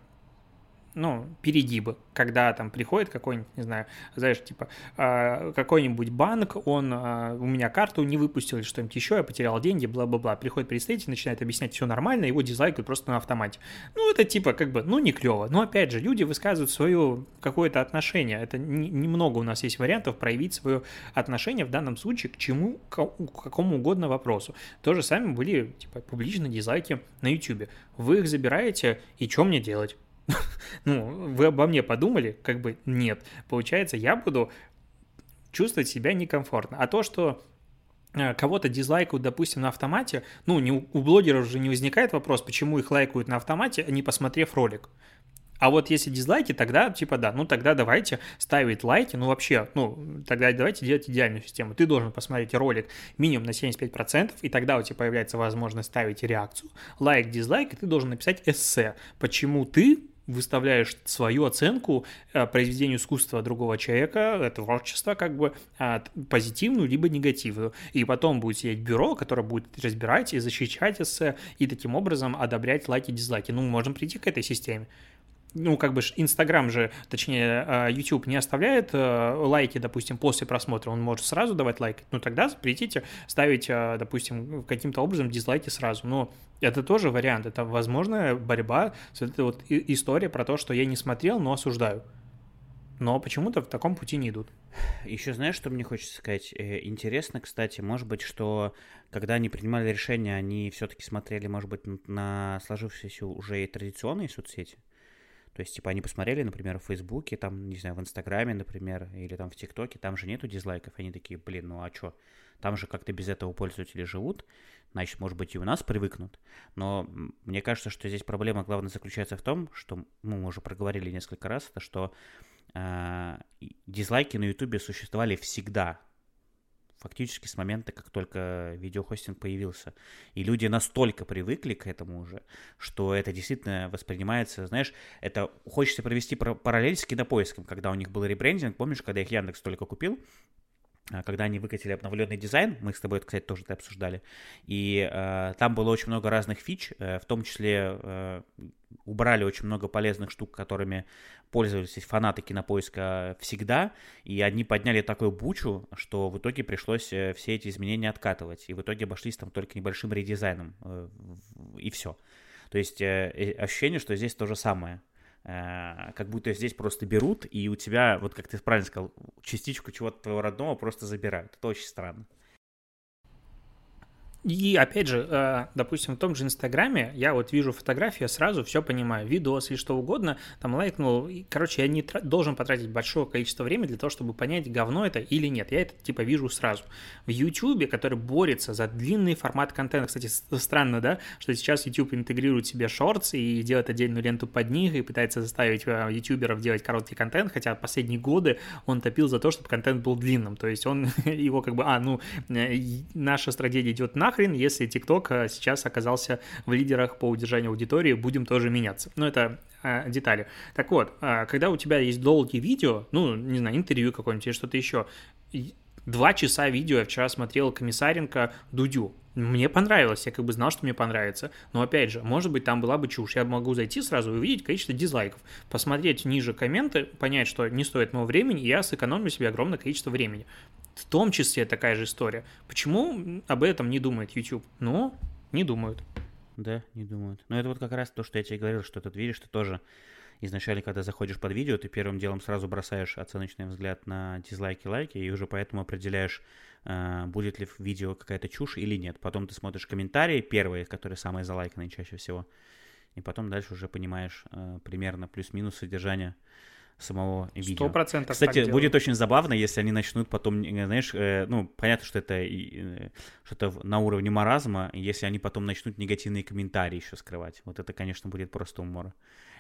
ну, перегибы, когда там приходит какой-нибудь, не знаю, знаешь, типа, э, какой-нибудь банк, он э, у меня карту не выпустил или что-нибудь еще, я потерял деньги, бла-бла-бла. Приходит представитель, начинает объяснять все нормально, его дизлайкают просто на автомате. Ну, это типа, как бы, ну, не клево. Но, опять же, люди высказывают свое какое-то отношение. Это немного у нас есть вариантов проявить свое отношение в данном случае к чему, к какому угодно вопросу. То же самое были, типа, публичные дизлайки на YouTube. Вы их забираете, и что мне делать? ну, вы обо мне подумали? Как бы нет. Получается, я буду чувствовать себя некомфортно. А то, что э, кого-то дизлайкают, допустим, на автомате, ну, не, у блогеров же не возникает вопрос, почему их лайкают на автомате, не посмотрев ролик. А вот если дизлайки, тогда, типа, да, ну тогда давайте ставить лайки, ну вообще, ну тогда давайте делать идеальную систему. Ты должен посмотреть ролик минимум на 75%, и тогда у тебя появляется возможность ставить реакцию, лайк, дизлайк, и ты должен написать эссе, почему ты выставляешь свою оценку э, произведению искусства другого человека, это творчество, как бы позитивную либо негативную. И потом будет сидеть бюро, которое будет разбирать и защищать эссе, и таким образом одобрять лайки и дизлайки. Ну, мы можем прийти к этой системе ну, как бы Инстаграм же, точнее, а, YouTube не оставляет э, лайки, допустим, после просмотра, он может сразу давать лайк, ну, тогда запретите ставить, э, допустим, каким-то образом дизлайки сразу, но это тоже вариант, это возможная борьба с этой вот историей про то, что я не смотрел, но осуждаю. Но почему-то в таком пути не идут. Еще знаешь, что мне хочется сказать? Э, интересно, кстати, может быть, что когда они принимали решение, они все-таки смотрели, может быть, на сложившиеся уже и традиционные соцсети? То есть, типа, они посмотрели, например, в Фейсбуке, там, не знаю, в Инстаграме, например, или там в ТикТоке, там же нету дизлайков, они такие, блин, ну а чё? Там же как-то без этого пользователи живут, значит, может быть, и у нас привыкнут. Но мне кажется, что здесь проблема главная заключается в том, что ну, мы уже проговорили несколько раз, это что э, дизлайки на Ютубе существовали всегда фактически с момента, как только видеохостинг появился. И люди настолько привыкли к этому уже, что это действительно воспринимается, знаешь, это хочется провести параллель с кинопоиском, когда у них был ребрендинг, помнишь, когда их Яндекс только купил, когда они выкатили обновленный дизайн, мы с тобой это, кстати, тоже это обсуждали, и э, там было очень много разных фич, э, в том числе э, убрали очень много полезных штук, которыми пользовались фанаты кинопоиска всегда, и они подняли такую бучу, что в итоге пришлось э, все эти изменения откатывать, и в итоге обошлись там только небольшим редизайном, э, и все. То есть э, ощущение, что здесь то же самое. Э, как будто здесь просто берут, и у тебя, вот как ты правильно сказал, частичку чего-то твоего родного просто забирают. Это очень странно. И опять же, э, допустим, в том же Инстаграме я вот вижу фотографии, я сразу все понимаю, видос или что угодно, там лайкнул. Короче, я не должен потратить большое количество времени для того, чтобы понять, говно это или нет. Я это типа вижу сразу. В YouTube, который борется за длинный формат контента, кстати, странно, да, что сейчас YouTube интегрирует себе шортс и делает отдельную ленту под них и пытается заставить э, ютуберов делать короткий контент, хотя последние годы он топил за то, чтобы контент был длинным. То есть он его как бы, а, ну, э, наша стратегия идет на нахрен, если TikTok э, сейчас оказался в лидерах по удержанию аудитории, будем тоже меняться. Но это э, детали. Так вот, э, когда у тебя есть долгие видео, ну, не знаю, интервью какое-нибудь или что-то еще, Два часа видео я вчера смотрел Комиссаренко Дудю. Мне понравилось, я как бы знал, что мне понравится. Но опять же, может быть, там была бы чушь. Я могу зайти сразу и увидеть количество дизлайков, посмотреть ниже комменты, понять, что не стоит моего времени, и я сэкономлю себе огромное количество времени. В том числе такая же история. Почему об этом не думает YouTube? Ну, не думают. Да, не думают. Но это вот как раз то, что я тебе говорил, что тут видишь, ты тоже изначально, когда заходишь под видео, ты первым делом сразу бросаешь оценочный взгляд на дизлайки, лайки, и уже поэтому определяешь, э, будет ли в видео какая-то чушь или нет. Потом ты смотришь комментарии, первые, которые самые залайканные чаще всего, и потом дальше уже понимаешь э, примерно плюс-минус содержание самого видео. Сто процентов. Кстати, будет очень забавно, если они начнут потом, э, знаешь, э, ну, понятно, что это э, что-то на уровне маразма, если они потом начнут негативные комментарии еще скрывать. Вот это, конечно, будет просто умор.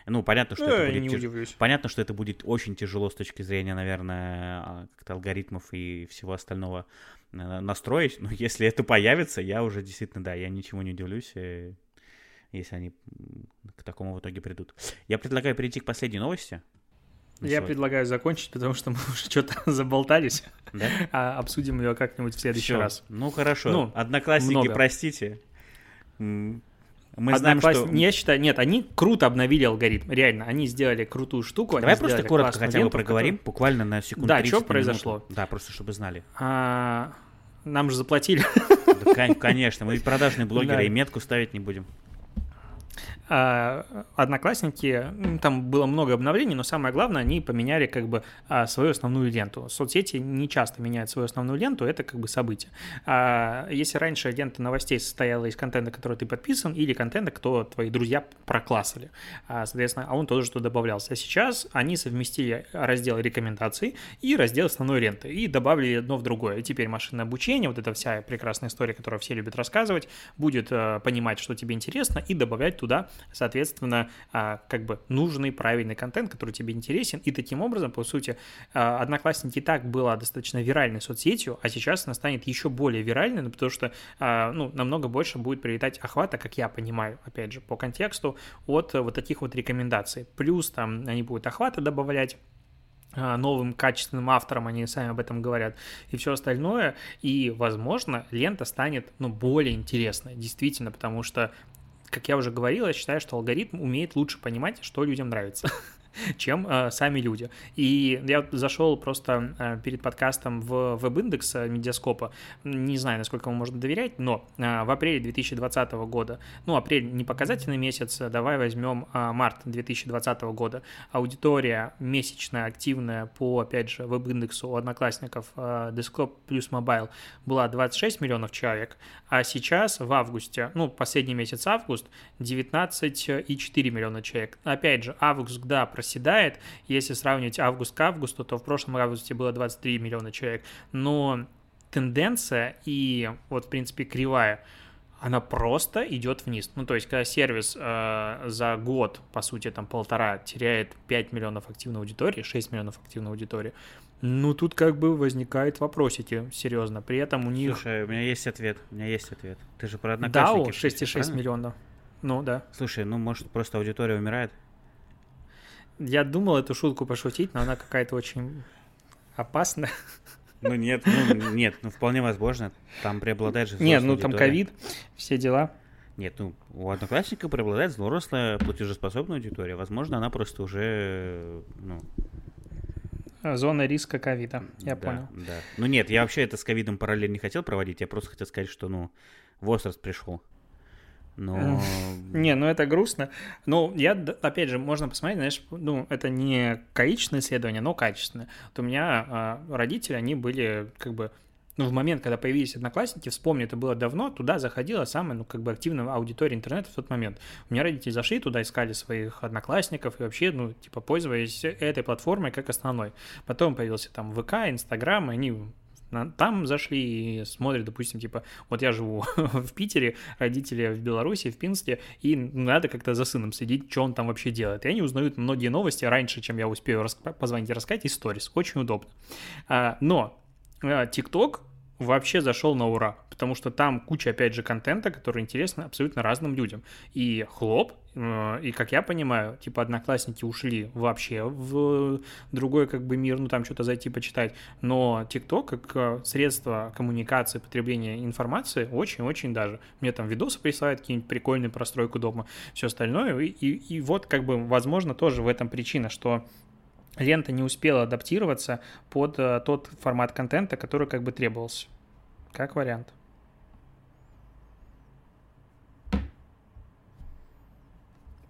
Ну, понятно, что э, это не будет... удивлюсь. Понятно, что это будет очень тяжело с точки зрения, наверное, а, как-то алгоритмов и всего остального э, настроить, но если это появится, я уже действительно, да, я ничего не удивлюсь, э, если они к такому в итоге придут. Я предлагаю перейти к последней новости. Я сегодня. предлагаю закончить, потому что мы уже что-то заболтались. Да? А обсудим ее как-нибудь в следующий Всё. раз. Ну хорошо. Ну, Одноклассники, много. простите. Мы знаем, что... Я считаю, нет, они круто обновили алгоритм. Реально, они сделали крутую штуку. Давай просто коротко хотя бы проговорим, которую- буквально на секунду Да, 30 чё на минуту. произошло? Да, просто чтобы знали. А, Нам же заплатили. Да, кон- конечно, мы продажные блогеры, Да. и метку ставить не будем. А, Одноклассники, там было много обновлений, но самое главное, они поменяли как бы а, свою основную ленту. Соцсети не часто меняют свою основную ленту, это как бы событие. А, Если раньше лента новостей состояла из контента, который ты подписан, или контента, кто твои друзья проклассали, соответственно, а он тоже что добавлялся. А сейчас они совместили раздел рекомендаций и раздел основной ленты, и добавили одно в другое. И теперь машинное обучение, вот эта вся прекрасная история, которую все любят рассказывать, будет э, понимать, что тебе интересно, и добавлять туда, соответственно, а, как бы нужный, правильный контент, который тебе интересен. И таким образом, по сути, а, Одноклассники и так была достаточно виральной соцсетью, а сейчас она станет еще более виральной, ну, потому что а, ну, намного больше будет прилетать охвата, как я понимаю, опять же, по контексту, от вот таких вот рекомендаций. Плюс там они будут охвата добавлять, новым качественным авторам, они сами об этом говорят, и все остальное, и, возможно, лента станет, ну, более интересной, действительно, потому что, как я уже говорил, я считаю, что алгоритм умеет лучше понимать, что людям нравится, чем э, сами люди. И я зашел просто э, перед подкастом в веб-индекс э, Медиаскопа, не знаю, насколько ему можно доверять, но э, в апреле 2020 года, ну, апрель не показательный месяц, э, давай возьмем э, март 2020 года, аудитория месячная, активная по, опять же, веб-индексу у одноклассников э, Desktop плюс Mobile была 26 миллионов человек, а сейчас в августе, ну, последний месяц август, 19,4 миллиона человек. Опять же, август, да, проседает, если сравнивать август к августу, то в прошлом августе было 23 миллиона человек, но тенденция и вот, в принципе, кривая, она просто идет вниз. Ну, то есть, когда сервис э, за год, по сути, там полтора, теряет 5 миллионов активной аудитории, 6 миллионов активной аудитории, ну, тут как бы возникает вопросики, серьезно. При этом у них Слушай, у меня есть ответ, у меня есть ответ. Ты же про DAO одноклассников. 6,6 правильно? миллионов. Ну, да. Слушай, ну, может, просто аудитория умирает? Я думал эту шутку пошутить, но она какая-то очень опасная. Ну, нет, ну, нет, ну, вполне возможно. Там преобладает же Нет, ну там ковид, все дела. Нет, ну, у одноклассника преобладает взрослая платежеспособная аудитория. Возможно, она просто уже, ну, Зона риска ковида, я да, понял. Да. Ну нет, я вообще это с ковидом параллель не хотел проводить, я просто хотел сказать, что, ну, возраст пришел. Но... Не, ну это грустно. Ну, я, опять же, можно посмотреть, знаешь, ну, это не количественное исследование, но качественное. Вот у меня а, родители, они были как бы ну, в момент, когда появились одноклассники, вспомни, это было давно, туда заходила самая, ну, как бы активная аудитория интернета в тот момент. У меня родители зашли туда, искали своих одноклассников и вообще, ну, типа, пользовались этой платформой как основной. Потом появился там ВК, Инстаграм, и они там зашли и смотрят, допустим, типа, вот я живу в Питере, родители в Беларуси, в Пинске, и надо как-то за сыном следить, что он там вообще делает. И они узнают многие новости раньше, чем я успею позвонить и рассказать, и сторис. Очень удобно. А, но а, TikTok вообще зашел на ура, потому что там куча, опять же, контента, который интересен абсолютно разным людям. И хлоп, э, и, как я понимаю, типа, одноклассники ушли вообще в другой, как бы, мир, ну, там что-то зайти почитать, но TikTok, как э, средство коммуникации, потребления информации, очень-очень даже. Мне там видосы присылают, какие-нибудь прикольные про стройку дома, все остальное, и, и, и вот, как бы, возможно, тоже в этом причина, что лента не успела адаптироваться под э, тот формат контента, который как бы требовался. Как вариант.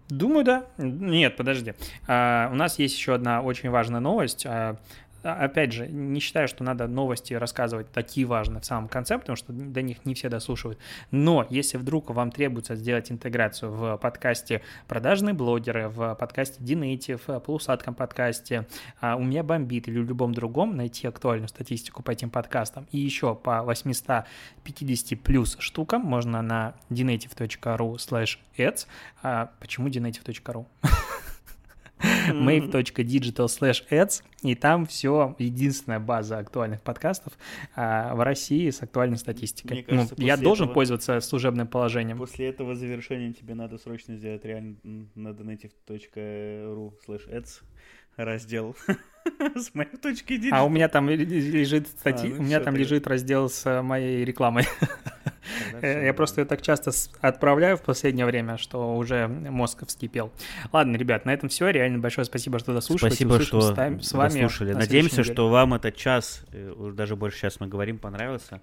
Думаю, да. Нет, подожди. А, у нас есть еще одна очень важная новость. А, опять же, не считаю, что надо новости рассказывать такие важные в самом конце, потому что до них не все дослушивают. Но если вдруг вам требуется сделать интеграцию в подкасте «Продажные блогеры», в подкасте «Динейтив», в полусадком подкасте, а, «У меня бомбит» или в любом другом, найти актуальную статистику по этим подкастам и еще по 850 плюс штукам можно на dinative.ru slash ads. А почему dinative.ru? mave.digital slash ads, и там все, единственная база актуальных подкастов а, в России с актуальной статистикой. Ну, кажется, ну, я должен этого, пользоваться служебным положением. После этого завершения тебе надо срочно сделать реально на donative.ru slash ads раздел с моей точки зрения. А у меня там лежит статьи, а, ну у меня там лежит раздел с моей рекламой. Э, я просто ее так часто отправляю в последнее время, что уже мозг вскипел. Ладно, ребят, на этом все. Реально большое спасибо, что дослушали. Спасибо, что с вами дослушали. Надеемся, что вам этот час, э, даже больше сейчас мы говорим, понравился.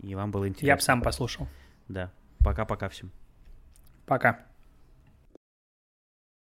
И вам было интересно. Я бы сам послушал. Да. Пока-пока всем. Пока.